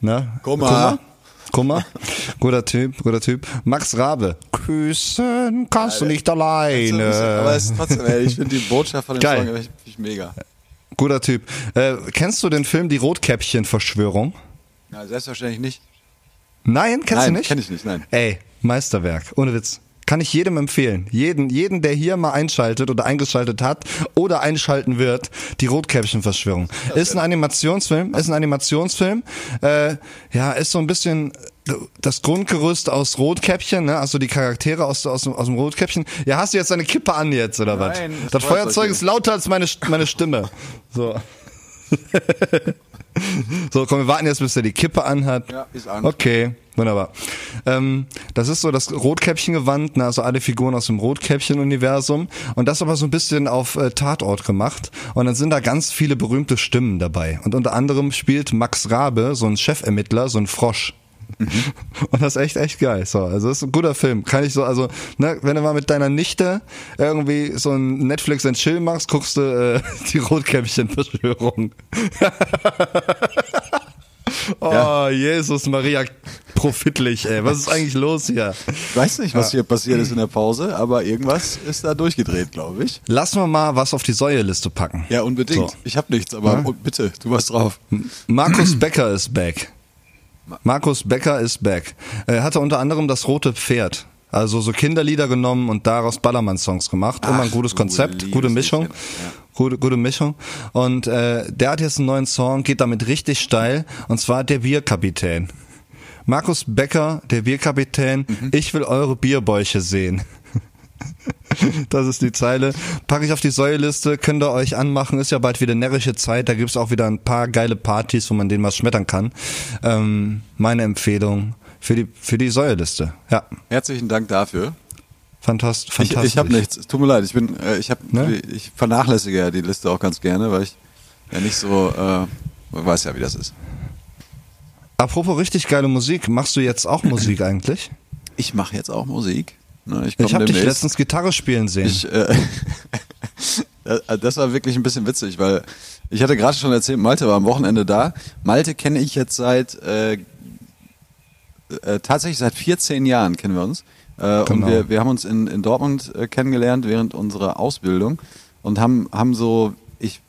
ne? Kummer. Kummer. Kummer. Guter Typ, guter Typ. Max Rabe. Küssen kannst du nicht alleine. Aber es ist trotzdem, ey, ich finde die Botschaft von dem Geil. Song echt mega. Guter Typ. Äh, kennst du den Film Die Rotkäppchen-Verschwörung? Ja, selbstverständlich nicht. Nein, kennst nein, du nicht? kenn ich nicht, nein. Ey, Meisterwerk, ohne Witz. Kann ich jedem empfehlen. Jeden, jeden, der hier mal einschaltet oder eingeschaltet hat oder einschalten wird, die Rotkäppchen-Verschwörung. Ist ein Animationsfilm, ist ein Animationsfilm. Äh, ja, ist so ein bisschen das Grundgerüst aus Rotkäppchen, ne? Also die Charaktere aus, aus, aus dem Rotkäppchen. Ja, hast du jetzt deine Kippe an jetzt, oder was? Nein, das Das Feuerzeug ist lauter als meine, meine Stimme. So. So, komm, wir warten jetzt, bis er die Kippe anhat. Ja, ist an. Okay, wunderbar. Ähm, das ist so das Rotkäppchen-Gewand, ne, also alle Figuren aus dem Rotkäppchen-Universum. Und das aber so ein bisschen auf äh, Tatort gemacht. Und dann sind da ganz viele berühmte Stimmen dabei. Und unter anderem spielt Max Rabe, so ein Chefermittler, so ein Frosch. Und das ist echt, echt geil. So, also das ist ein guter Film. Kann ich so, also, ne, wenn du mal mit deiner Nichte irgendwie so ein Netflix and Chill machst, guckst du äh, die Rotkäppchen-Verschwörung. oh, ja. Jesus Maria profitlich, ey. Was ist eigentlich los hier? Ich weiß nicht, was ja. hier passiert ist in der Pause, aber irgendwas ist da durchgedreht, glaube ich. Lassen wir mal was auf die Säueliste packen. Ja, unbedingt. So. Ich habe nichts, aber ja? bitte, du warst drauf. Markus Becker ist back. Markus Becker ist back. Er hatte unter anderem das rote Pferd. Also so Kinderlieder genommen und daraus Ballermann-Songs gemacht. Immer ein gutes Konzept, gute Mischung. Gute, gute Mischung. Und äh, der hat jetzt einen neuen Song, geht damit richtig steil. Und zwar der Bierkapitän. Markus Becker, der Bierkapitän, mhm. ich will eure Bierbäuche sehen. Das ist die Zeile. Packe ich auf die Säuleliste, könnt ihr euch anmachen. Ist ja bald wieder närrische Zeit. Da gibt's auch wieder ein paar geile Partys, wo man denen was schmettern kann. Ähm, meine Empfehlung für die, für die Säuleliste. Ja. Herzlichen Dank dafür. Fantast, fantastisch. Ich, ich habe nichts. Tut mir leid. Ich bin, äh, ich habe, ne? ich vernachlässige ja die Liste auch ganz gerne, weil ich ja nicht so, äh, weiß ja, wie das ist. Apropos richtig geile Musik, machst du jetzt auch Musik eigentlich? Ich mache jetzt auch Musik. Ne, ich ich habe dich letztens Gitarre spielen sehen. Ich, äh, das war wirklich ein bisschen witzig, weil ich hatte gerade schon erzählt, Malte war am Wochenende da. Malte kenne ich jetzt seit äh, äh, tatsächlich seit 14 Jahren kennen wir uns. Äh, genau. Und wir, wir haben uns in, in Dortmund äh, kennengelernt während unserer Ausbildung und haben, haben so, ich,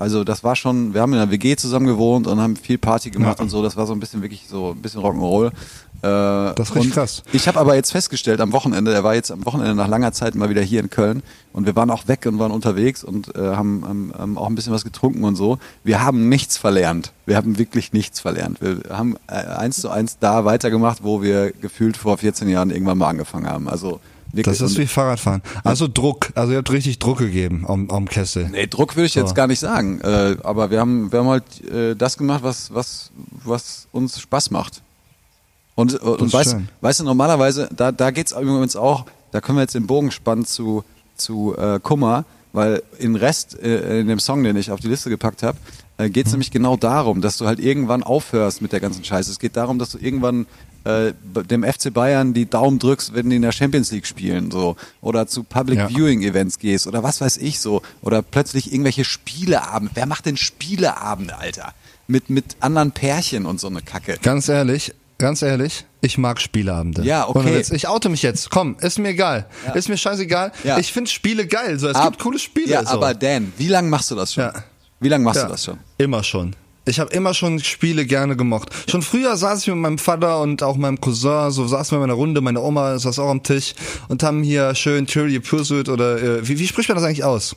also das war schon, wir haben in einer WG zusammen gewohnt und haben viel Party gemacht ja. und so. Das war so ein bisschen wirklich so ein bisschen Rock'n'Roll. Äh, das ist richtig krass. Ich habe aber jetzt festgestellt am Wochenende, er war jetzt am Wochenende nach langer Zeit mal wieder hier in Köln und wir waren auch weg und waren unterwegs und äh, haben, haben, haben auch ein bisschen was getrunken und so. Wir haben nichts verlernt. Wir haben wirklich nichts verlernt. Wir haben äh, eins zu eins da weitergemacht, wo wir gefühlt vor 14 Jahren irgendwann mal angefangen haben. Also Wirklich. Das ist wie Fahrradfahren. Also Druck, also ihr habt richtig Druck gegeben am, am Kessel. Nee, Druck würde ich so. jetzt gar nicht sagen. Äh, aber wir haben, wir haben halt äh, das gemacht, was, was, was uns Spaß macht. Und, und weißt, weißt du, normalerweise, da, da geht es übrigens auch, da können wir jetzt den Bogen spannen zu, zu äh, Kummer, weil im Rest, äh, in dem Song, den ich auf die Liste gepackt habe, äh, geht es mhm. nämlich genau darum, dass du halt irgendwann aufhörst mit der ganzen Scheiße. Es geht darum, dass du irgendwann äh, dem FC Bayern die Daumen drückst, wenn die in der Champions League spielen, so oder zu Public ja. Viewing Events gehst oder was weiß ich so oder plötzlich irgendwelche Spieleabende. Wer macht denn Spieleabende, Alter? Mit mit anderen Pärchen und so eine Kacke. Ganz ehrlich, Ganz ehrlich, ich mag Spieleabende. Ja, okay. Ich oute mich jetzt. Komm, ist mir egal. Ja. Ist mir scheißegal. Ja. Ich finde Spiele geil. So, es Ab, gibt coole Spiele. Ja, so. aber Dan, wie lange machst du das schon? Ja. Wie lange machst du das schon? Immer schon. Ich habe immer schon Spiele gerne gemocht. Schon früher saß ich mit meinem Vater und auch meinem Cousin, so saßen wir in einer Runde, meine Oma saß auch am Tisch und haben hier schön Trivial Pursuit oder äh, wie, wie spricht man das eigentlich aus?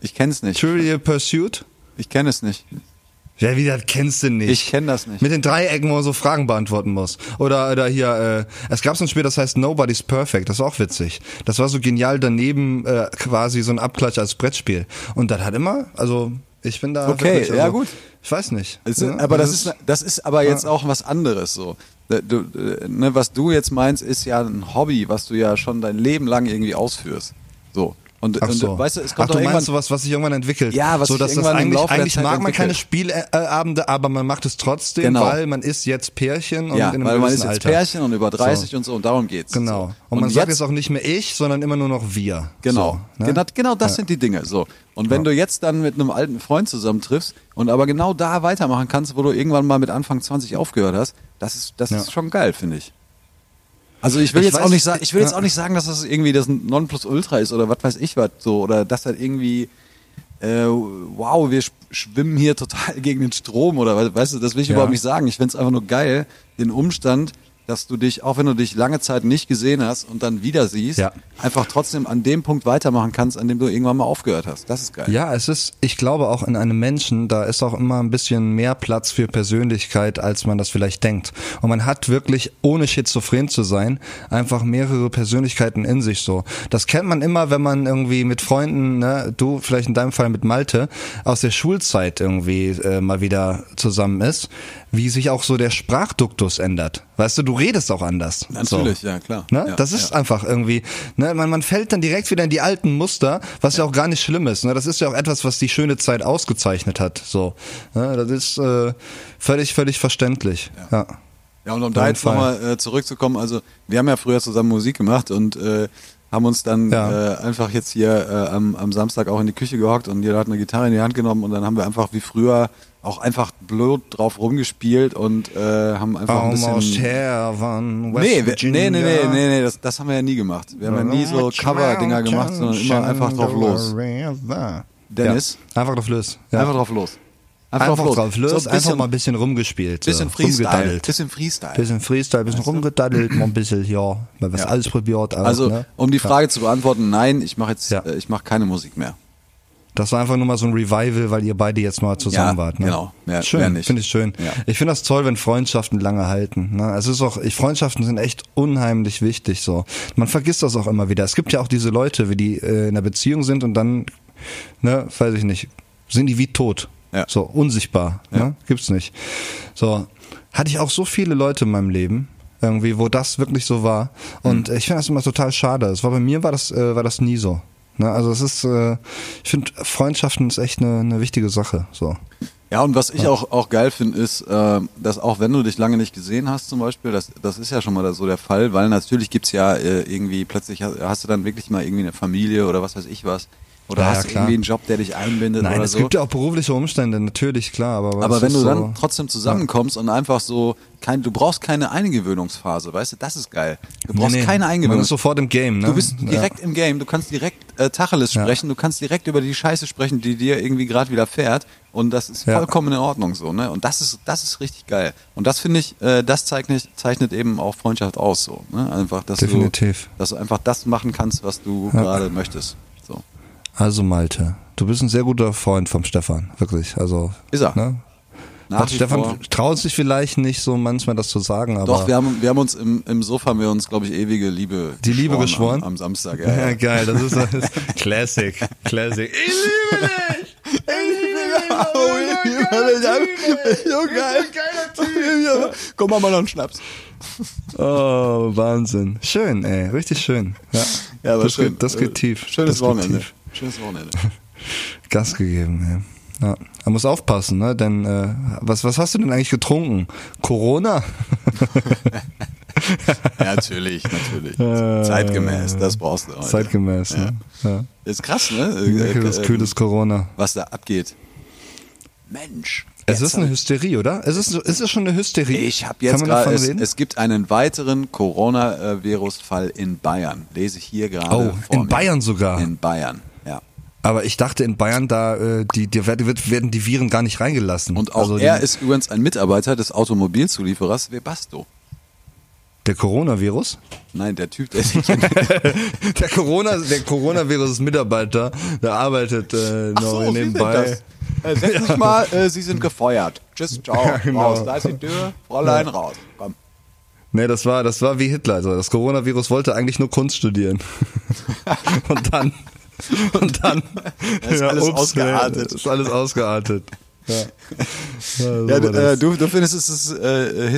Ich kenn's nicht. Trivial Pursuit? Ich kenne es nicht. Ja, wie das kennst du nicht. Ich kenne das nicht. Mit den Dreiecken, wo man so Fragen beantworten muss. Oder, oder hier, äh, es gab so ein Spiel, das heißt Nobody's Perfect. Das ist auch witzig. Das war so genial daneben äh, quasi so ein Abklatsch als Brettspiel. Und das hat immer, also ich bin da. Okay, wirklich, also, ja gut. Ich weiß nicht. Also, ja, aber das, das ist, das ist aber jetzt ja. auch was anderes so. Du, ne, was du jetzt meinst, ist ja ein Hobby, was du ja schon dein Leben lang irgendwie ausführst. So. Und, Ach so. und weißt du, es kommt Ach, du meinst sowas, was sich irgendwann entwickelt. Ja, was so, dass sich irgendwann das eigentlich, im Laufe eigentlich mag man keine Spielabende, aber man macht es trotzdem, genau. weil man ist jetzt Pärchen und ja, in einem weil man ist jetzt Alter. Pärchen und über 30 so. und so und darum geht's. Genau. Und, und man jetzt, sagt jetzt auch nicht mehr ich, sondern immer nur noch wir. Genau. So, ne? genau, genau das ja. sind die Dinge. So. Und wenn ja. du jetzt dann mit einem alten Freund zusammentriffst und aber genau da weitermachen kannst, wo du irgendwann mal mit Anfang 20 aufgehört hast, das ist, das ist schon geil, finde ich. Also ich will ich jetzt weiß, auch nicht sagen, ich will jetzt auch nicht sagen, dass das irgendwie das Nonplusultra ist oder was weiß ich was so oder dass halt irgendwie äh, wow, wir schwimmen hier total gegen den Strom oder weißt du, das will ich ja. überhaupt nicht sagen. Ich find's einfach nur geil, den Umstand, dass du dich, auch wenn du dich lange Zeit nicht gesehen hast und dann wieder siehst, ja. einfach trotzdem an dem Punkt weitermachen kannst, an dem du irgendwann mal aufgehört hast. Das ist geil. Ja, es ist, ich glaube auch in einem Menschen, da ist auch immer ein bisschen mehr Platz für Persönlichkeit, als man das vielleicht denkt. Und man hat wirklich, ohne schizophren zu sein, einfach mehrere Persönlichkeiten in sich so. Das kennt man immer, wenn man irgendwie mit Freunden, ne, du vielleicht in deinem Fall mit Malte, aus der Schulzeit irgendwie äh, mal wieder zusammen ist wie sich auch so der Sprachduktus ändert. Weißt du, du redest auch anders. Natürlich, so. ja klar. Ne? Ja, das ist ja. einfach irgendwie, ne? man, man fällt dann direkt wieder in die alten Muster, was ja, ja auch gar nicht schlimm ist. Ne? Das ist ja auch etwas, was die schöne Zeit ausgezeichnet hat. So, ne? Das ist äh, völlig, völlig verständlich. ja. Ja, und um da jetzt nochmal äh, zurückzukommen, also wir haben ja früher zusammen Musik gemacht und äh, haben uns dann Ja. äh, einfach jetzt hier äh, am, am Samstag auch in die Küche gehockt und jeder hat eine Gitarre in die Hand genommen und dann haben wir einfach wie früher auch einfach blöd drauf rumgespielt und äh, haben einfach ein Almost bisschen... Heaven, West Nee, Virginia. nee, nee, nee, nee, nee, das, das haben wir ja nie gemacht. Wir haben ja nie so Cover-Dinger gemacht, sondern immer einfach drauf los. Dennis, Ja. Einfach drauf los. Ja. einfach drauf los. Einfach, drauf los, So ein einfach bisschen, mal ein bisschen rumgespielt. bisschen so. Freestyle. Rumgedaddelt. Bisschen Freestyle. Bisschen Freestyle, bisschen rumgedaddelt, mal ein bisschen, ja, mal was Ja. ausprobiert. Auch, Also, ne? um die Frage zu beantworten, nein, ich mache jetzt, Ja. äh, ich mache keine Musik mehr. Das war einfach nur mal so ein Revival, weil ihr beide jetzt mal zusammen Ja, wart. Ne? genau. Mehr schön, finde ich schön. Ja. Ich finde das toll, wenn Freundschaften lange halten. Ne? Es ist auch, ich, Freundschaften sind echt unheimlich wichtig. So, man vergisst das auch immer wieder. Es gibt ja auch diese Leute, wie die äh, in einer Beziehung sind und dann, ne, weiß ich nicht, sind die wie tot. Ja. So unsichtbar. Ja. Ne? Gibt's nicht. So hatte ich auch so viele Leute in meinem Leben. Irgendwie, wo das wirklich so war. Und Mhm. ich finde das immer total schade. Es war bei mir war das, äh, war das nie so. Ne? Also es ist, äh, ich finde, Freundschaften ist echt eine, eine wichtige Sache. So. Ja, und was ich auch, auch geil finde, ist, äh, dass auch wenn du dich lange nicht gesehen hast zum Beispiel, das, das ist ja schon mal so der Fall, weil natürlich gibt's ja äh, irgendwie, plötzlich hast, hast du dann wirklich mal irgendwie eine Familie oder was weiß ich was. Oder Ja, hast ja, du klar. irgendwie einen Job, der dich einbindet Nein, oder es so. gibt ja auch berufliche Umstände, natürlich, klar. Aber, Aber wenn du so, dann trotzdem zusammenkommst und einfach so, kein, du brauchst keine Eingewöhnungsphase, weißt du, das ist geil. Du brauchst Nee, nee, keine Man ist Eingewöhnungsphase. sofort im Game, ne? Du bist Ja. direkt im Game, du kannst direkt äh, Tacheles Ja. sprechen, du kannst direkt über die Scheiße sprechen, die dir irgendwie gerade wieder fährt und das ist Ja. vollkommen in Ordnung so, ne? Und das ist das ist richtig geil. Und das finde ich, äh, das zeichnet zeichnet eben auch Freundschaft aus so, ne? Einfach, dass Definitiv. du dass du einfach das machen kannst, was du gerade möchtest. So. Also Malte, du bist ein sehr guter Freund vom Stefan, wirklich. Also Ist er. Ne? Nach Hat Stefan vor. traut sich vielleicht nicht so manchmal das zu sagen, aber Doch, wir haben, wir haben uns im, im Sofa, haben wir uns, glaube ich, ewige Liebe Die Liebe geschworen? Am, am Samstag, ja. ja, ja. geil, das ist, das ist Classic, Classic. Ich liebe dich. Ich So geil. Komm mal mal noch einen Schnaps. Oh, Wahnsinn. Schön, ey, richtig schön. Ja, Ja, aber das schön. Geht, das geht Äh, tief. Schönes das Wochenende. tief. Schönes Wochenende. Gas gegeben, ey. Ja. Man muss aufpassen, ne? Denn äh, was, was hast du denn eigentlich getrunken? Corona? Ja, natürlich, natürlich. Zeitgemäß, das brauchst du heute. Zeitgemäß, ne? Ja. Ist krass, ne? Äh, Leckeres, äh, kühles Corona. Was da abgeht. Mensch. Es ist eine Hysterie, oder? Es ist, ist es schon eine Hysterie? Ich habe jetzt gerade, es, es gibt einen weiteren Corona-Virus-Fall in Bayern. Lese ich hier gerade Oh, in mir. Bayern sogar. In Bayern, ja. Aber ich dachte in Bayern, da äh, die, die werden die Viren gar nicht reingelassen. Und auch Also er ist übrigens ein Mitarbeiter des Automobilzulieferers Webasto. der Coronavirus? Nein, der Typ, der sich Der Corona, der Coronavirus ist Mitarbeiter, der arbeitet äh, noch nebenbei. Äh, Setz dich mal, äh, Sie sind gefeuert. Tschüss, ciao, Ja, genau. raus. Da ist die Tür, Fräulein, raus. Komm. Nee, das war, das war wie Hitler. Also das Coronavirus wollte eigentlich nur Kunst studieren. und dann, und dann, ist alles ausgeartet. nee, Ist alles ausgeartet. Ja. Ja, so Ja, du, äh, du, du findest, es ist äh, äh,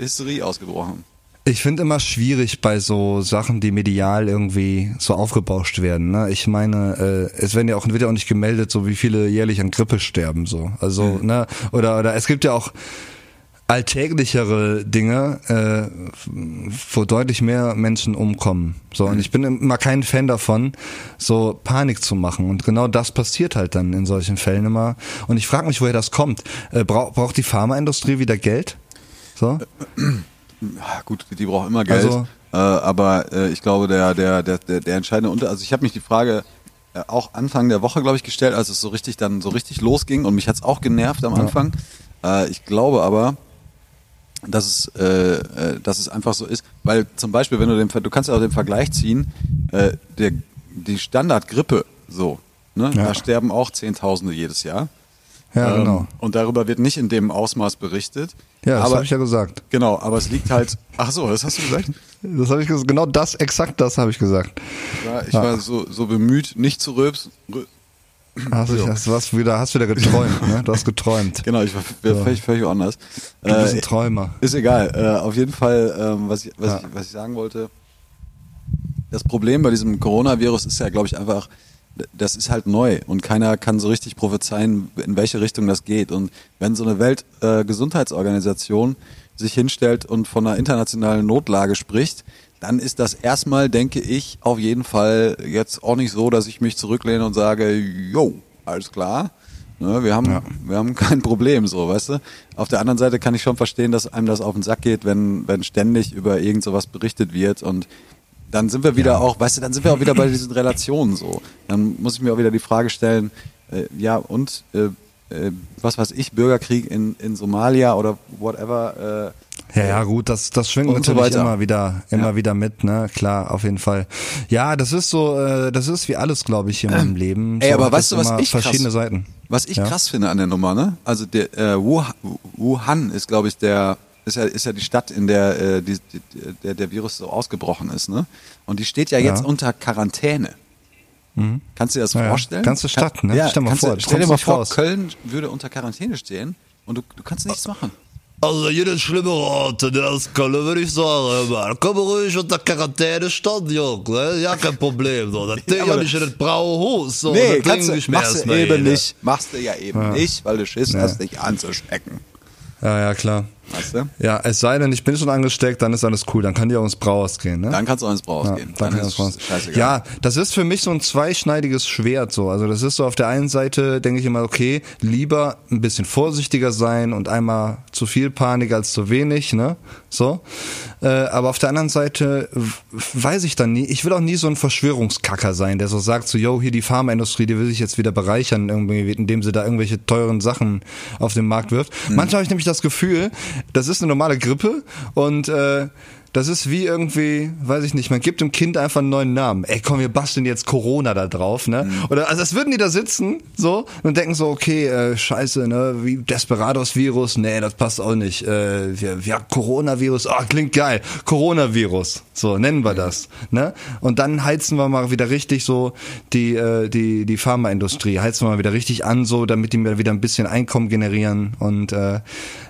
Hysterie ausgebrochen. Ich finde immer schwierig bei so Sachen, die medial irgendwie so aufgebauscht werden. Ne? Ich meine, äh, es werden ja auch wird ja auch nicht gemeldet, so wie viele jährlich an Grippe sterben. So, also Mhm. ne oder oder es gibt ja auch alltäglichere Dinge, äh, wo deutlich mehr Menschen umkommen. So Mhm. und ich bin immer kein Fan davon, so Panik zu machen. Und genau das passiert halt dann in solchen Fällen immer. Und ich frage mich, woher das kommt. Äh, braucht braucht die Pharmaindustrie wieder Geld? So? Ah, gut, die braucht immer Geld. Also- äh, aber äh, ich glaube, der, der, der, der, entscheidende Unter... Also ich habe mich die Frage äh, auch Anfang der Woche, glaube ich, gestellt, als es so richtig dann so richtig losging und mich hat's auch genervt am Anfang. Äh, ich glaube aber, dass es, äh, äh, dass es einfach so ist, weil zum Beispiel, wenn du den, du kannst ja auch den Vergleich ziehen, äh, der, die Standardgrippe, so, ne, Ja. da sterben auch Zehntausende jedes Jahr. Ja, Ähm, genau. Und darüber wird nicht in dem Ausmaß berichtet. Ja, das habe ich ja gesagt. Genau, aber es liegt halt. Ach so, das hast du gesagt. Das habe ich gesagt. Genau das, exakt das habe ich gesagt. Ich war, ich war so, so bemüht, nicht zu rülpsen. Hast, du, hast, was wieder, hast wieder geträumt, ne? Du hast geträumt. Genau, ich war war völlig, völlig anders. Du bist ein Äh, Träumer. ist egal. Äh, auf jeden Fall, ähm, was, ich, was, Ja. ich, was ich sagen wollte. Das Problem bei diesem Coronavirus ist ja, glaube ich, einfach, das ist halt neu und keiner kann so richtig prophezeien, in welche Richtung das geht. Und wenn so eine Weltgesundheitsorganisation äh, sich hinstellt und von einer internationalen Notlage spricht, dann ist das erstmal, denke ich, auf jeden Fall jetzt auch nicht so, dass ich mich zurücklehne und sage, jo, alles klar. Ne, wir haben, ja. wir haben kein Problem, so, weißt du. Auf der anderen Seite kann ich schon verstehen, dass einem das auf den Sack geht, wenn, wenn ständig über irgend sowas berichtet wird und dann sind wir wieder ja. auch, weißt du, dann sind wir auch wieder bei diesen Relationen so. Dann muss ich mir auch wieder die Frage stellen, äh, ja, und, äh, äh, was weiß ich, Bürgerkrieg in, in Somalia oder whatever, äh, ja, ja, gut, das, das schwingt natürlich so immer wieder, immer ja. wieder mit, ne? Klar, auf jeden Fall. Ja, das ist so, äh, das ist wie alles, glaube ich, in meinem Leben. So Ey, aber weißt du, was ich verschiedene krass, Seiten. Was ich ja? krass finde an der Nummer, ne? Also der äh, Wuhan ist, glaube ich, der ist ja, ist ja die Stadt, in der, äh, die, die, der der Virus so ausgebrochen ist, ne? Und die steht ja jetzt ja. unter Quarantäne. Mhm. Kannst du dir das vorstellen? Ganze Stadt, ne? Ja, stell, mal vor, du, stell dir mal vor, raus. Köln würde unter Quarantäne stehen und du, du kannst nichts machen. Also jedes schlimme Rat, der ist Köln, würde ich sagen. Man. Komm ruhig unter Quarantäne stand, Junge. Ne? Ja, kein Problem. So. Das Ding ja, nicht in das braue Hus. So. Nee, kannst du, machst du eben nicht. Machst du ja eben ja. nicht, weil du Schiss ja. hast, dich anzustecken. Ja, ja, klar. Weißt du? Ja, es sei denn, ich bin schon angesteckt, dann ist alles cool. Dann kann die auch ins Brauhaus gehen, ne? Dann kannst du auch ins Brauhaus ja, gehen. Dann, dann es scheißegal. Ja, das ist für mich so ein zweischneidiges Schwert so. Also das ist so auf der einen Seite denke ich immer, okay, lieber ein bisschen vorsichtiger sein und einmal zu viel Panik als zu wenig, ne? So. Äh, aber auf der anderen Seite weiß ich dann nie, ich will auch nie so ein Verschwörungskacker sein, der so sagt so, yo, hier die Pharmaindustrie, die will sich jetzt wieder bereichern, irgendwie, indem sie da irgendwelche teuren Sachen auf den Markt wirft. Mhm. Manchmal habe ich nämlich das Gefühl, das ist eine normale Grippe und äh, das ist wie irgendwie, weiß ich nicht, man gibt dem Kind einfach einen neuen Namen. Ey, komm, wir basteln jetzt Corona da drauf, ne? Mhm. Oder also das würden die da sitzen, so, und denken so, okay, äh, scheiße, ne, wie Desperados-Virus, nee, das passt auch nicht. Äh, ja, ja, Coronavirus, oh, klingt geil. Coronavirus, so, nennen wir das, ne? Und dann heizen wir mal wieder richtig so die, äh, die, die Pharmaindustrie, heizen wir mal wieder richtig an, so, damit die mir wieder ein bisschen Einkommen generieren. Und äh,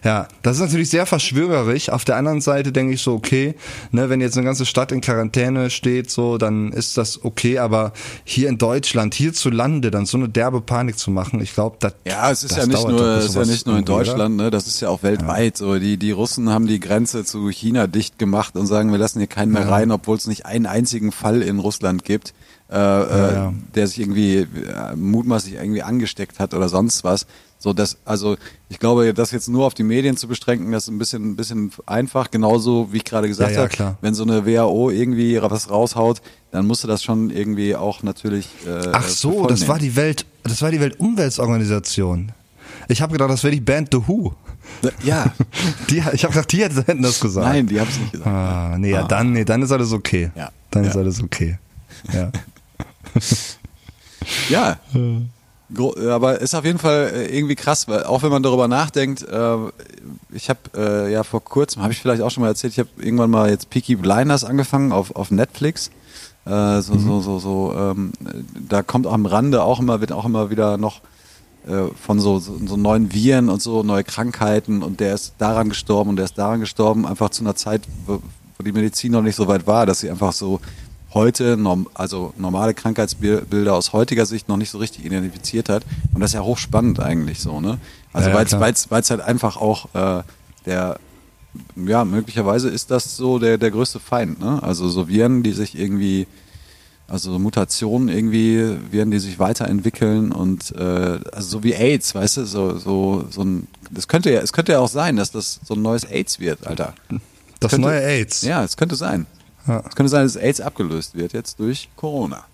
ja, das ist natürlich sehr verschwörerisch. Auf der anderen Seite denke ich so, okay, Ne, wenn jetzt eine ganze Stadt in Quarantäne steht, so, dann ist das okay. Aber hier in Deutschland, hierzulande, dann so eine derbe Panik zu machen, ich glaube, das Ja, es ist ja nicht nur, es ist ja nicht nur in Deutschland, ne, das ist ja auch weltweit. Ja. So, die, die Russen haben die Grenze zu China dicht gemacht und sagen, wir lassen hier keinen mehr ja. rein, obwohl es nicht einen einzigen Fall in Russland gibt. Äh, ja, ja. der sich irgendwie äh, mutmaßlich irgendwie angesteckt hat oder sonst was. So, das, also ich glaube, das jetzt nur auf die Medien zu beschränken, das ist ein bisschen, ein bisschen einfach. Genauso wie ich gerade gesagt ja, ja, habe, wenn so eine WHO irgendwie was raushaut, dann musste das schon irgendwie auch natürlich. Äh, Ach so, das war die Welt, das war die Weltumweltorganisation. Ich habe gedacht, das wäre die Band The Who. Ja. Die, ich habe gedacht, die hätten das gesagt. Nein, die haben es nicht gesagt. Ah, nee, ah. ja, dann, nee, dann ist alles okay. Ja. Dann ja. ist alles okay. Ja. ja. aber ist auf jeden Fall äh, irgendwie krass, weil auch wenn man darüber nachdenkt, äh, ich habe äh, ja vor kurzem, habe ich vielleicht auch schon mal erzählt, ich habe irgendwann mal jetzt Peaky Blinders angefangen auf, auf Netflix. Äh, so, mhm. so, so, so, ähm, da kommt am Rande auch immer, wird auch immer wieder noch äh, von so, so, so neuen Viren und so neue Krankheiten und der ist daran gestorben und der ist daran gestorben, einfach zu einer Zeit, wo, wo die Medizin noch nicht so weit war, dass sie einfach so heute, also normale Krankheitsbilder aus heutiger Sicht noch nicht so richtig identifiziert hat. Und das ist ja hochspannend eigentlich so, ne? Also ja, weil es halt einfach auch äh, der, ja, möglicherweise ist das so der, der größte Feind, ne? Also so Viren, die sich irgendwie, also Mutationen irgendwie, Viren, die sich weiterentwickeln und äh, also so wie AIDS, weißt du, so, so, so ein, das könnte ja, es könnte ja auch sein, dass das so ein neues AIDS wird, Alter. Das könnte, neue AIDS. Ja, es könnte sein. Ja. Es könnte sein, dass AIDS abgelöst wird jetzt durch Corona.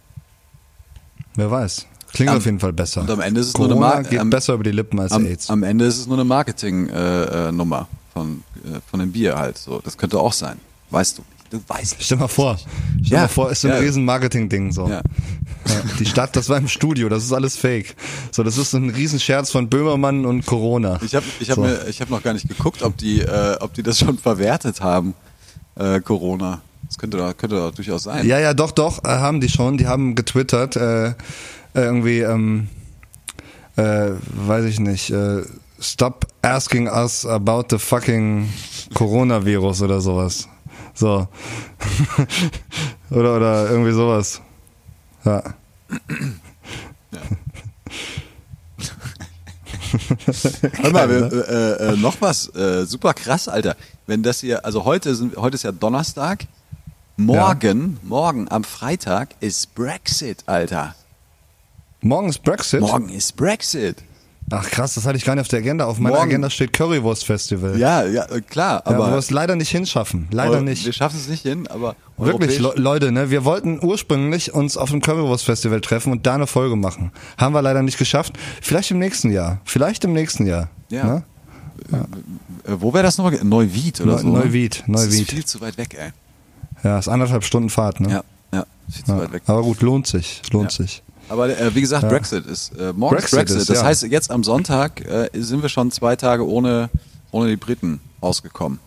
Wer weiß. Klingt am, auf jeden Fall besser. Und am Ende ist es Corona nur eine Mar geht am, besser über die Lippen als am, AIDS. Am Ende ist es nur eine Marketing-Nummer äh, von, äh, von dem Bier halt. So, das könnte auch sein. Weißt du? Du weißt Stell mal vor. Stell ja. mal vor, ist so ein ja. riesen Marketing-Ding so. Ja. Die Stadt, das war im Studio, das ist alles fake. So, das ist ein Riesenscherz von Böhmermann und Corona. Ich habe ich hab so. ich hab noch gar nicht geguckt, ob die, äh, ob die das schon verwertet haben, äh, Corona. Das könnte da könnte da durchaus sein. Ja, ja, doch, doch, äh, haben die schon. Die haben getwittert, äh, äh, irgendwie, ähm, äh, weiß ich nicht, äh, stop asking us about the fucking Coronavirus oder sowas. So. oder, oder irgendwie sowas. Ja. ja. Hör mal, wir, äh, äh, noch was, äh, super krass, Alter. Wenn das hier, also heute sind, heute ist ja Donnerstag. Morgen, morgen am Freitag ist Brexit, Alter. Morgen ist Brexit. Morgen ist Brexit. Ach krass, das hatte ich gar nicht auf der Agenda. Auf meiner Morgen. Agenda steht Currywurst Festival. Ja, ja, klar, Ja, aber wir es leider nicht hinschaffen. Leider wir nicht. schaffen es nicht hin, aber Wirklich, Le Leute, ne, wir wollten ursprünglich uns auf dem Currywurst Festival treffen und da eine Folge machen. Haben wir leider nicht geschafft. Vielleicht im nächsten Jahr. Vielleicht im nächsten Jahr. Ja. Ne? Äh, wo wäre das nochmal? Neuwied oder Neu- so? ne? Neuwied, Das Neuwied. ist viel zu weit weg, ey. Ja, ist anderthalb Stunden Fahrt, ne? Ja, ja, zu Ja. weit weg. Aber gut, lohnt sich. Lohnt Ja. sich. Aber äh, wie gesagt, Brexit ist äh, morgen Brexit ist Brexit. ist, das ja. heißt, jetzt am Sonntag äh, sind wir schon zwei Tage ohne, ohne die Briten ausgekommen.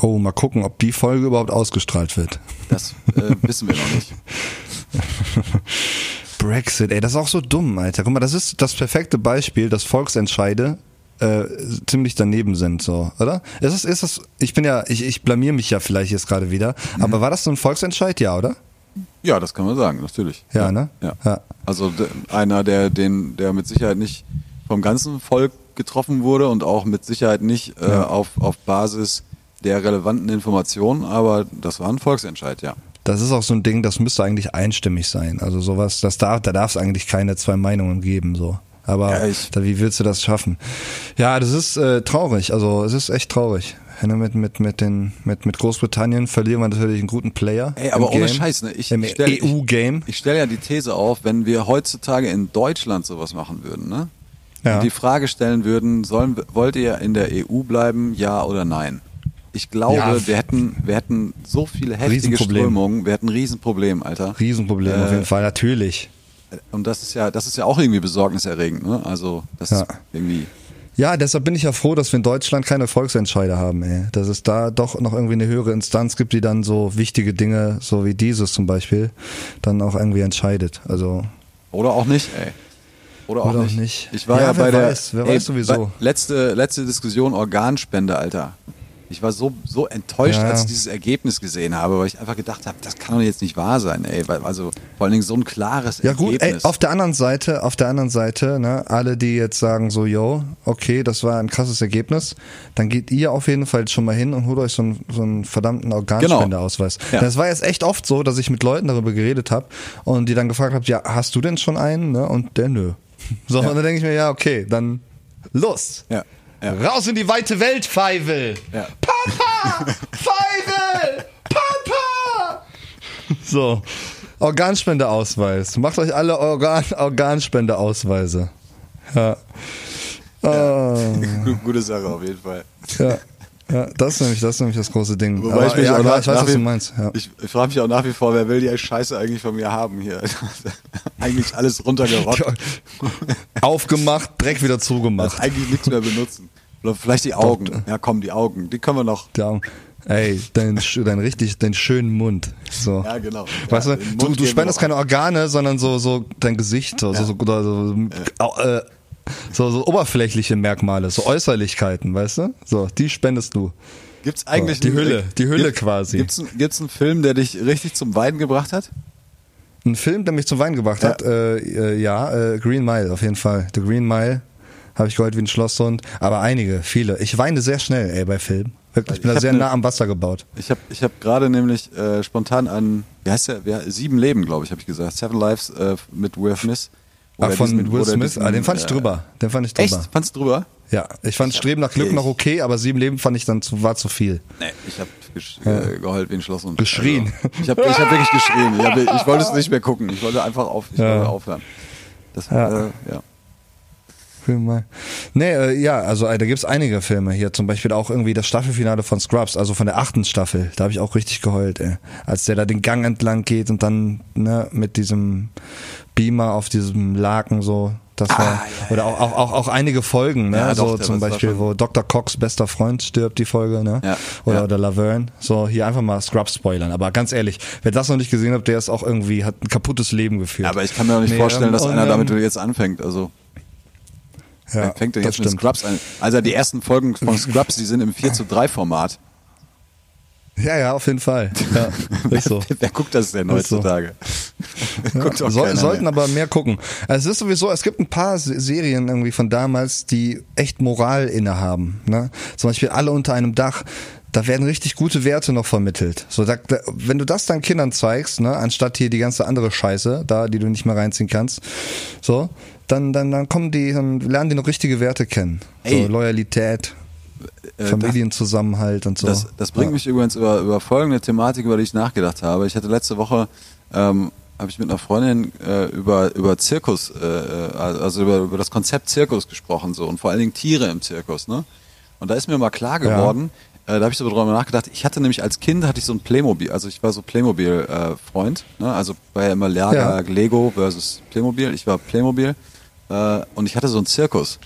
Oh, mal gucken, ob die Folge überhaupt ausgestrahlt wird. Das äh, wissen wir noch nicht. Brexit, ey, das ist auch so dumm, Alter. Guck mal, das ist das perfekte Beispiel, dass Volksentscheide äh, ziemlich daneben sind, so, oder? Ist es, ist es, ich bin ja, ich, ich blamier mich ja vielleicht jetzt gerade wieder, Mhm. aber war das so ein Volksentscheid, ja, oder? Ja, das kann man sagen, natürlich. Ja, ne? Ja. Ja. Also einer, der den, der mit Sicherheit nicht vom ganzen Volk getroffen wurde und auch mit Sicherheit nicht äh, auf, auf Basis der relevanten Informationen, aber das war ein Volksentscheid, ja. Das ist auch so ein Ding, das müsste eigentlich einstimmig sein. Also sowas, das darf, da darf es eigentlich keine zwei Meinungen geben, so. Aber Ja, da, wie willst du das schaffen? Ja, das ist äh, traurig. Also es ist echt traurig. Wenn du Mit, mit, mit, den, mit, mit Großbritannien verlieren wir natürlich einen guten Player. Ey, aber ohne Game, Scheiß, ne? Ich, Im ich stell- ich- EU-Game. Ich stelle ja die These auf, wenn wir heutzutage in Deutschland sowas machen würden, ne? Ja. Und die Frage stellen würden, sollen, wollt ihr in der EU bleiben, ja oder nein? Ich glaube, Ja. wir hätten, wir hätten so viele heftige. Strömungen, wir hätten ein Riesenproblem, Alter. Riesenproblem auf Äh, jeden Fall, natürlich. Und das ist ja, das ist ja auch irgendwie besorgniserregend, ne? Also, das Ja. ist irgendwie. Ja, deshalb bin ich ja froh, dass wir in Deutschland keine Volksentscheide haben, ey. Dass es da doch noch irgendwie eine höhere Instanz gibt, die dann so wichtige Dinge, so wie dieses zum Beispiel, dann auch irgendwie entscheidet. Also Oder auch nicht, ey. Oder auch, Oder nicht. nicht. Ich war Ja, ja, bei der. weiß, wer weiß Letzte, letzte Diskussion Organspende, Alter. Ich war so, so enttäuscht, Ja. als ich dieses Ergebnis gesehen habe, weil ich einfach gedacht habe, das kann doch jetzt nicht wahr sein, ey. Weil, also vor allen Dingen so ein klares Ja gut, ey, Ergebnis. auf der anderen Seite, auf der anderen Seite, ne, alle, die jetzt sagen so, yo, okay, das war ein krasses Ergebnis, dann geht ihr auf jeden Fall schon mal hin und holt euch so einen, so einen verdammten Organspendeausweis. Genau. Ja. Das war jetzt echt oft so, dass ich mit Leuten darüber geredet habe und die dann gefragt habe, ja, hast du denn schon einen? Ne? Und der nö. So, und dann denke ich mir, ja, okay, dann los. ja. Ja. Raus in die weite Welt, Feivel! Ja. Papa! Feivel! Papa! So, Organspendeausweis. Macht euch alle Organ Organspendeausweise. Ja. Ah, Gute Sache auf jeden Fall. ja. Ja, das ist nämlich das, ist nämlich das große Ding. Wobei Aber, ich mich ja, auch klar, ich weiß, was du meinst. Ja. Ich, ich frage mich auch nach wie vor, wer will die Scheiße eigentlich von mir haben hier? eigentlich alles runtergerockt. Aufgemacht, direkt wieder zugemacht. eigentlich nichts mehr benutzen. Oder vielleicht die Augen. Ja, komm, die Augen. Die können wir noch. Ja, ey, dein, dein richtig, dein schönen Mund. So. Ja, genau. Weißt Ja, du, du, spendest keine Organe, sondern so, so dein Gesicht, so, so, so, oder so, au- äh, so, so oberflächliche Merkmale, so Äußerlichkeiten, weißt du? So, die spendest du. Gibt's eigentlich die einen- Hülle, die Hülle quasi. Gibt's, einen- gibt's einen Film, der dich richtig zum Weinen gebracht hat? Ein Film, der mich zum Weinen gebracht Ja. hat, äh, äh, ja, äh, Green Mile auf jeden Fall. The Green Mile habe ich geheult wie ein Schlosshund, aber einige, viele. Ich weine sehr schnell, ey, bei Filmen. Wirklich, ich bin Ich da sehr ne- nah am Wasser gebaut. Ich habe ich hab gerade nämlich äh, spontan an, wie heißt der? Wer, Sieben Leben, glaube ich, habe ich gesagt. Seven Lives äh, mit Will Smith. Ach, von Will Smith? diesen, ah, den fand ich drüber. Den fand ich drüber. Echt? Fandst du drüber? Ja, ich fand Streben nach Glück ich- noch okay, aber sieben Leben fand ich dann zu, war zu viel. Nee, ich habe gesch äh, geheult wie ein Schloss und Geschrien. Also, ich habe ich hab wirklich geschrien. Ich, hab, ich wollte es nicht mehr gucken. Ich wollte einfach auf, ich wollte aufhören. Das, Ja. Äh, ja. Mile. Nee, äh, ja, also äh, da gibt's einige Filme hier, zum Beispiel auch irgendwie das Staffelfinale von Scrubs, also von der achten Staffel. Da habe ich auch richtig geheult, ey. Als der da den Gang entlang geht und dann ne, mit diesem Beamer auf diesem Laken so. Das war, Ah, ja, oder auch, auch, auch, auch einige Folgen, ne? Ja, so doch, zum war Beispiel, wo Dr. Cox bester Freund stirbt, die Folge, ne? Ja, Oder, ja. oder Laverne. So, hier einfach mal Scrubs spoilern. Aber ganz ehrlich, wer das noch nicht gesehen hat, der ist auch irgendwie, hat ein kaputtes Leben geführt. Aber ich kann mir auch nicht Nee, vorstellen, ähm, dass und, einer damit ähm, jetzt anfängt. Also ja, fängt das jetzt mit. Scrubs an? Also die ersten Folgen von Scrubs, die sind im 4 zu 3 Format. Ja, ja, auf jeden Fall. Ja, ist so. Wer guckt das denn so. heutzutage? Doch Soll, keiner sollten mehr. aber mehr gucken. Also es ist sowieso, es gibt ein paar Se- Serien irgendwie von damals, die echt Moral innehaben. Ne? Zum Beispiel alle unter einem Dach. Da werden richtig gute Werte noch vermittelt. So, da, da, wenn du das deinen Kindern zeigst, ne, anstatt hier die ganze andere Scheiße, da, die du nicht mehr reinziehen kannst, so, dann, dann, dann kommen die, dann lernen die noch richtige Werte kennen. Ey. So Loyalität, Äh, Familienzusammenhalt und so. Das, das bringt ja. mich übrigens über, über folgende Thematik, über die ich nachgedacht habe. Ich hatte letzte Woche, ähm, habe ich mit einer Freundin äh, über, über Zirkus, äh, äh, also über, über das Konzept Zirkus gesprochen so und vor allen Dingen Tiere im Zirkus. Ne? Und da ist mir mal klar Ja. geworden, äh, da habe ich so drüber nachgedacht, ich hatte nämlich als Kind, hatte ich so ein Playmobil, also ich war so Playmobil-Freund, ne? also war ja immer Lager, Ja. Lego versus Playmobil, ich war Playmobil äh, und ich hatte so einen Zirkus.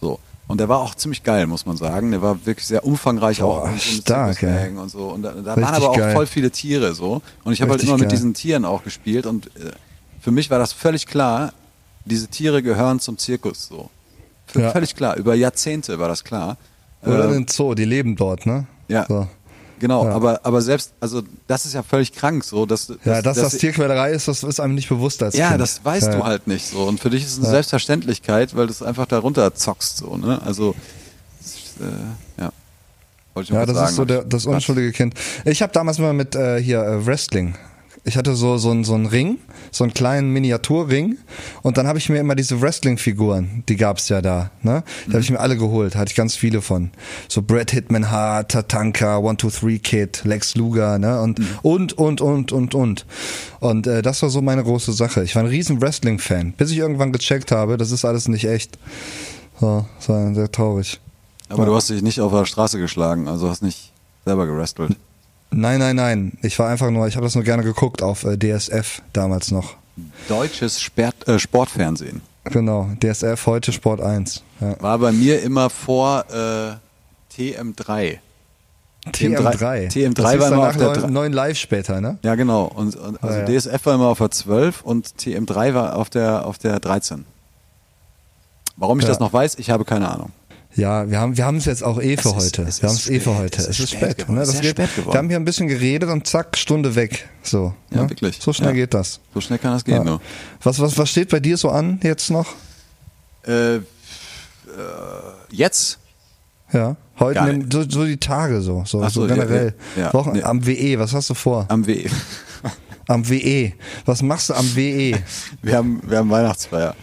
So. Und der war auch ziemlich geil, muss man sagen. Der war wirklich sehr umfangreich Boah, auch. mit stark, Zirkuswägen und so. Und da, da waren aber auch geil. voll viele Tiere so. Und ich habe halt immer mit geil. diesen Tieren auch gespielt. Und äh, für mich war das völlig klar, diese Tiere gehören zum Zirkus so. Ja. Völlig klar. Über Jahrzehnte war das klar. Oder Äh, den Zoo, die leben dort, ne? ja. So. Genau, Ja. aber, aber selbst, also das ist ja völlig krank so. Dass, Ja, dass das dass- Tierquälerei ist, das ist einem nicht bewusst als Ja, Kind. das weißt ja. du halt nicht so. Und für dich ist es eine Selbstverständlichkeit, weil du es einfach darunter zockst so, ne? Also, das äh, ja. Wollte ich Ja, mal das sagen. ist so der, das unschuldige Kind. Ich habe damals mal mit äh, hier äh, Wrestling. Ich hatte so so einen so einen Ring, so einen kleinen Miniaturring und dann habe ich mir immer diese Wrestling-Figuren, die gab's ja da, ne? Die habe ich mir alle geholt, hatte ich ganz viele von. So Brad Hitman Hart, Tatanka, One Two Three Kid, Lex Luger, ne? Und und und und und und. Und äh, das war so meine große Sache. Ich war ein riesen Wrestling-Fan, bis ich irgendwann gecheckt habe, das ist alles nicht echt. So, das war sehr traurig. Aber du hast dich nicht auf der Straße geschlagen, also hast nicht selber gerestelt. Nein, nein, nein. Ich war einfach nur, ich habe das nur gerne geguckt auf äh, DSF damals noch. Deutsches Spert, äh, Sportfernsehen Genau, DSF heute Sport 1. Ja. war bei mir immer vor äh, TM3. TM3. TM3 das war immer auf der neun, Live später, ne? Ja, genau. Und, und also Ah, ja. DSF war immer auf der 12 und TM3 war auf der auf der 13. Warum ich Ja. das noch weiß, ich habe keine Ahnung. Ja, wir haben wir haben es jetzt auch eh für ist- heute. es wir haben ist es eh für heute. Es Es ist ist spät spät. Ne? Das geht, spät geworden. Wir haben hier ein bisschen geredet und zack, Stunde weg. So. Ja, ne? wirklich. So schnell Ja. geht das. So schnell kann das gehen, Ja. nur. Was, was, was steht bei dir so an jetzt noch? Äh, äh, jetzt? Ja. Heute nimm- so, so die Tage so, so, so, so generell. ja, ja, Wochen, nee. Am WE, was hast du vor? Am W. Am WE. Was machst du am? WE? Wir haben, wir haben Weihnachtsfeier.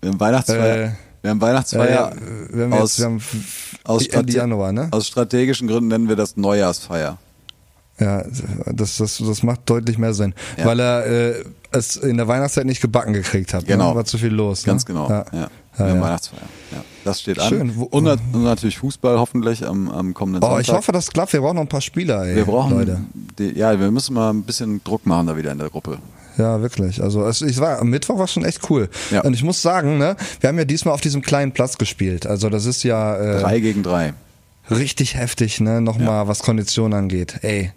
Wir haben Weihnachtsfeier. Äh, wir haben Ja, Weihnachtsfeier ja, wir haben aus, haben aus, Strate- Januar, ne? aus strategischen Gründen nennen wir das Neujahrsfeier. Ja, das, das, das macht deutlich mehr Sinn. Ja. Weil er äh, es in der Weihnachtszeit nicht gebacken gekriegt hat. Genau. Ne? War zu viel los. Ganz ne? genau. Ja. Ja. Ja, ja. Weihnachtsfeier. Ja. Das steht Schön. an. Und, und natürlich Fußball hoffentlich am, am kommenden Oh, Sonntag. ich hoffe, das klappt. Wir brauchen noch ein paar Spieler, ey, wir brauchen, Leute. Die, ja, wir müssen mal ein bisschen Druck machen da wieder in der Gruppe. Ja, wirklich. Also es, ich war am Mittwoch war schon echt cool. Ja. Und ich muss sagen, ne, wir haben ja diesmal auf diesem kleinen Platz gespielt. Also das ist ja äh, Drei gegen drei. richtig heftig, ne? Nochmal, was Kondition angeht. Ey,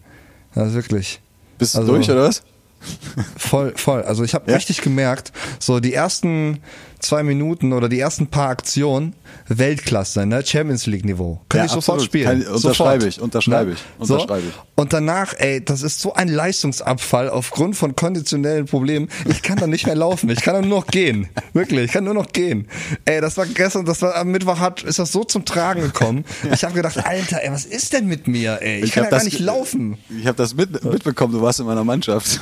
das ist wirklich. Bist du Also- durch oder was? Voll, voll. Also ich habe Ja? richtig gemerkt, so die ersten zwei Minuten oder die ersten paar Aktionen Weltklasse, ne? Champions League Niveau. Kann Ja, ich sofort absolut. spielen. Kann- unterschreibe sofort. ich, unterschreibe Ne? ich, unterschreibe ich. Und danach, ey, das ist so ein Leistungsabfall aufgrund von konditionellen Problemen. Ich kann da nicht mehr laufen. Ich kann da nur noch gehen. Wirklich, ich kann nur noch gehen. Ey, das war gestern, das war am Mittwoch hat, ist das so zum Tragen gekommen. Ich habe gedacht, Alter, ey, was ist denn mit mir, ey? Ich, kann ja gar nicht laufen. Ich habe das mit, mitbekommen, du warst in meiner Mannschaft.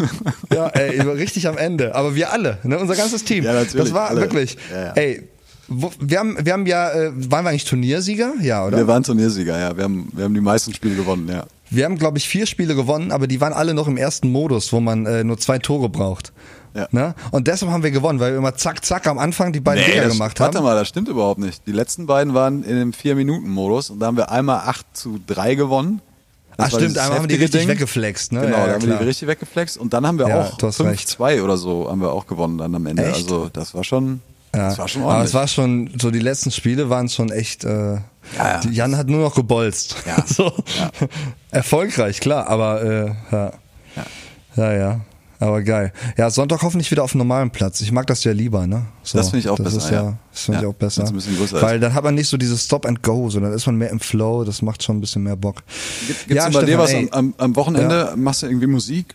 Ja, ey, richtig am Ende. Aber wir alle, ne, unser ganzes Team. Ja, natürlich, Das war alle. wirklich. Ja, ja. Ey, wo, wir haben, wir haben ja, äh, waren wir eigentlich Turniersieger? Ja, oder? Wir waren Turniersieger, ja. Wir haben, wir haben die meisten Spiele gewonnen, ja. Wir haben, glaube ich, vier Spiele gewonnen, aber die waren alle noch im ersten Modus, wo man äh, nur zwei Tore braucht. Ja. Ne? Und deshalb haben wir gewonnen, weil wir immer zack, zack am Anfang die beiden Dinger das, gemacht warte haben. mal, das stimmt überhaupt nicht. Die letzten beiden waren in dem 4-Minuten-Modus und da haben wir einmal 8 zu 3 gewonnen. Das Ach stimmt, einmal haben die heftige richtig Ding. weggeflext, ne? Genau, Ja, da haben wir klar. die richtig weggeflext und dann haben wir Ja, auch du hast recht. 5-2 oder so haben wir auch gewonnen dann am Ende. Echt? Also das war schon, Ja. das war schon aber ordentlich. es war schon, so die letzten Spiele waren schon echt, äh, ja. die- Jan hat nur noch gebolzt. Ja. so. Erfolgreich, klar, aber äh, ja. ja. Ja, Aber geil. Ja, Sonntag hoffentlich wieder auf einem normalen Platz. Ich mag das ja lieber, ne? So, Das finde ich auch das besser, Ist ja, ja. Das finde Ja, ich auch besser. ein bisschen größer. Weil dann hat man nicht so dieses Stop and Go, sondern ist man mehr im Flow. Das macht schon ein bisschen mehr Bock. Gibt es bei dir Stefan, was ey, am, am Wochenende? Machst du irgendwie Musik?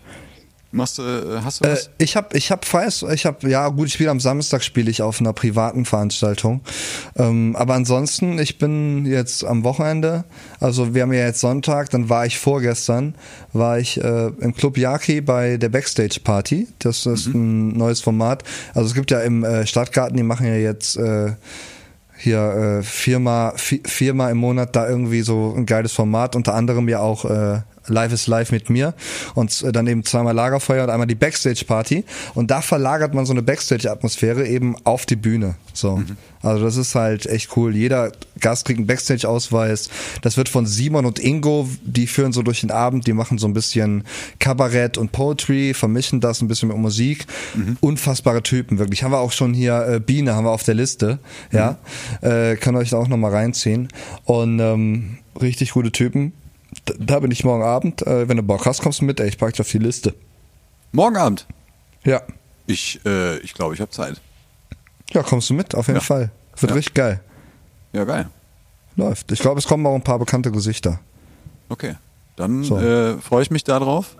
Machst du, äh, hast du Äh, was? ich habe, ich habe Freies, ich habe, ja gut, ich spiele am Samstag spiele ich auf einer privaten Veranstaltung. Ähm, aber ansonsten, ich bin jetzt am Wochenende, also wir haben ja jetzt Sonntag, dann war ich vorgestern, war ich äh, im Club Yaki bei der Backstage Party. Das ist ein neues Format. Also es gibt ja im äh, Stadtgarten, die machen ja jetzt äh, hier äh, viermal, vi- viermal im Monat da irgendwie so ein geiles Format, unter anderem ja auch äh, Live is Live mit mir und dann eben zweimal Lagerfeuer und einmal die Backstage Party und da verlagert man so eine Backstage Atmosphäre eben auf die Bühne. So. Also das ist halt echt cool. Jeder Gast kriegt einen Backstage Ausweis. Das wird von Simon und Ingo, die führen so durch den Abend, die machen so ein bisschen Kabarett und Poetry, vermischen das ein bisschen mit Musik. Unfassbare Typen, wirklich. Haben wir auch schon hier äh, Biene haben wir auf der Liste, ja. Äh, kann euch da auch nochmal reinziehen. Und ähm, richtig gute Typen. Da, bin ich morgen Abend. Äh, wenn du Bock hast, kommst du mit. Ey, ich pack dich auf die Liste. Morgen Abend. Ja. Ich, äh, ich glaube, ich habe Zeit. Ja, kommst du mit, auf jeden Ja. Fall. Wird Ja. richtig geil. Ja, geil. Läuft. Ich glaube, es kommen auch ein paar bekannte Gesichter. Okay. Dann So. äh, freue ich mich darauf.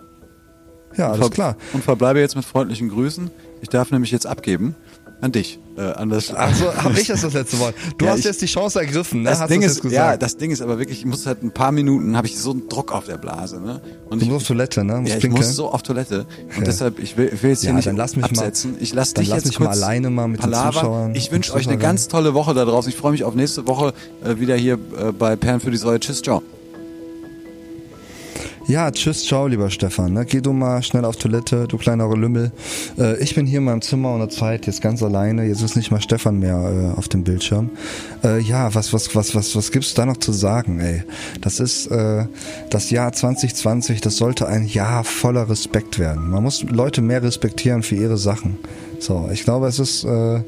Ja, alles klar. Und verbleibe jetzt mit freundlichen Grüßen. Ich darf nämlich jetzt abgeben an dich. Äh, an das, Also habe ich jetzt das letzte Wort. Du Ja, hast ich- jetzt die Chance ergriffen, ne? das hast Ding ist, ja, das Ding ist aber wirklich, ich muss halt ein paar Minuten, habe ich so einen Druck auf der Blase, ne? Und du ich, musst auf Toilette, ne? Musst ja, ich pinkeln. muss so auf Toilette. Und Okay. deshalb, ich will, ich will jetzt hier Ja, nicht dann lass mich mal- absetzen. ich lass dann dich lass jetzt mich mal kurz alleine mal mit den Palaver. Zuschauern Ich wünsche euch eine ganz tolle Woche da draußen. Ich freue mich auf nächste Woche äh, wieder hier äh, bei Perlen für die Säule. Tschüss, ciao. Ja, tschüss, ciao, lieber Stefan. Ne? Geh du mal schnell auf Toilette, du kleiner Lümmel. Äh, ich bin hier in meinem Zimmer ohne Zeit, jetzt ganz alleine. Jetzt ist nicht mal Stefan mehr äh, auf dem Bildschirm. Äh, ja, was, was, was, was, was gibt's da noch zu sagen, ey? Das ist äh, das Jahr 2020, das sollte ein Jahr voller Respekt werden. Man muss Leute mehr respektieren für ihre Sachen. So, ich glaube, es ist äh,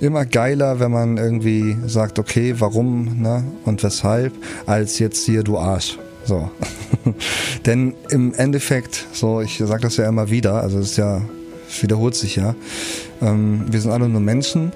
immer geiler, wenn man irgendwie sagt, okay, warum ne, und weshalb, als jetzt hier du Arsch. So. Denn im Endeffekt, so, ich sage das ja immer wieder, also es ist ja, es wiederholt sich ja, ähm, wir sind alle nur Menschen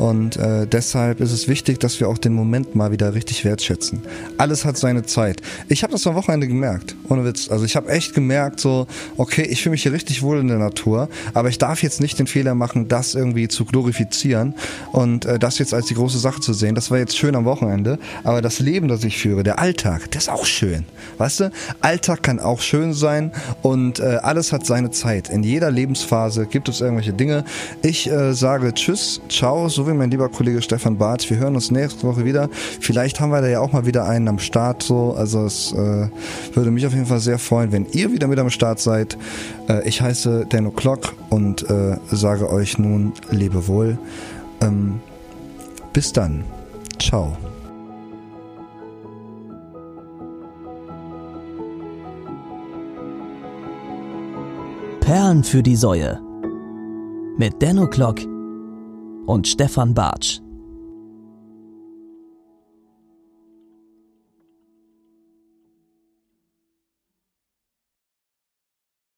und äh, deshalb ist es wichtig, dass wir auch den Moment mal wieder richtig wertschätzen. Alles hat seine Zeit. Ich habe das am Wochenende gemerkt, ohne Witz. Also ich habe echt gemerkt, so, okay, ich fühle mich hier richtig wohl in der Natur, aber ich darf jetzt nicht den Fehler machen, das irgendwie zu glorifizieren und äh, das jetzt als die große Sache zu sehen. Das war jetzt schön am Wochenende, aber das Leben, das ich führe, der Alltag, der ist auch schön. Weißt du, Alltag kann auch schön sein und äh, alles hat seine Zeit. In jeder Lebensphase gibt es irgendwelche Dinge. Ich äh, sage Tschüss, ciao, so wie mein lieber Kollege Stefan Bartsch. Wir hören uns nächste Woche wieder. Vielleicht haben wir da ja auch mal wieder einen am Start. So, also es äh, würde mich auf jeden Fall sehr freuen, wenn ihr wieder mit am Start seid. Äh, ich heiße Dan O'Clock und äh, sage euch nun Lebewohl. Ähm, bis dann. Ciao. Perlen für die Säue. Mit Denno Klock und Stefan Bartsch.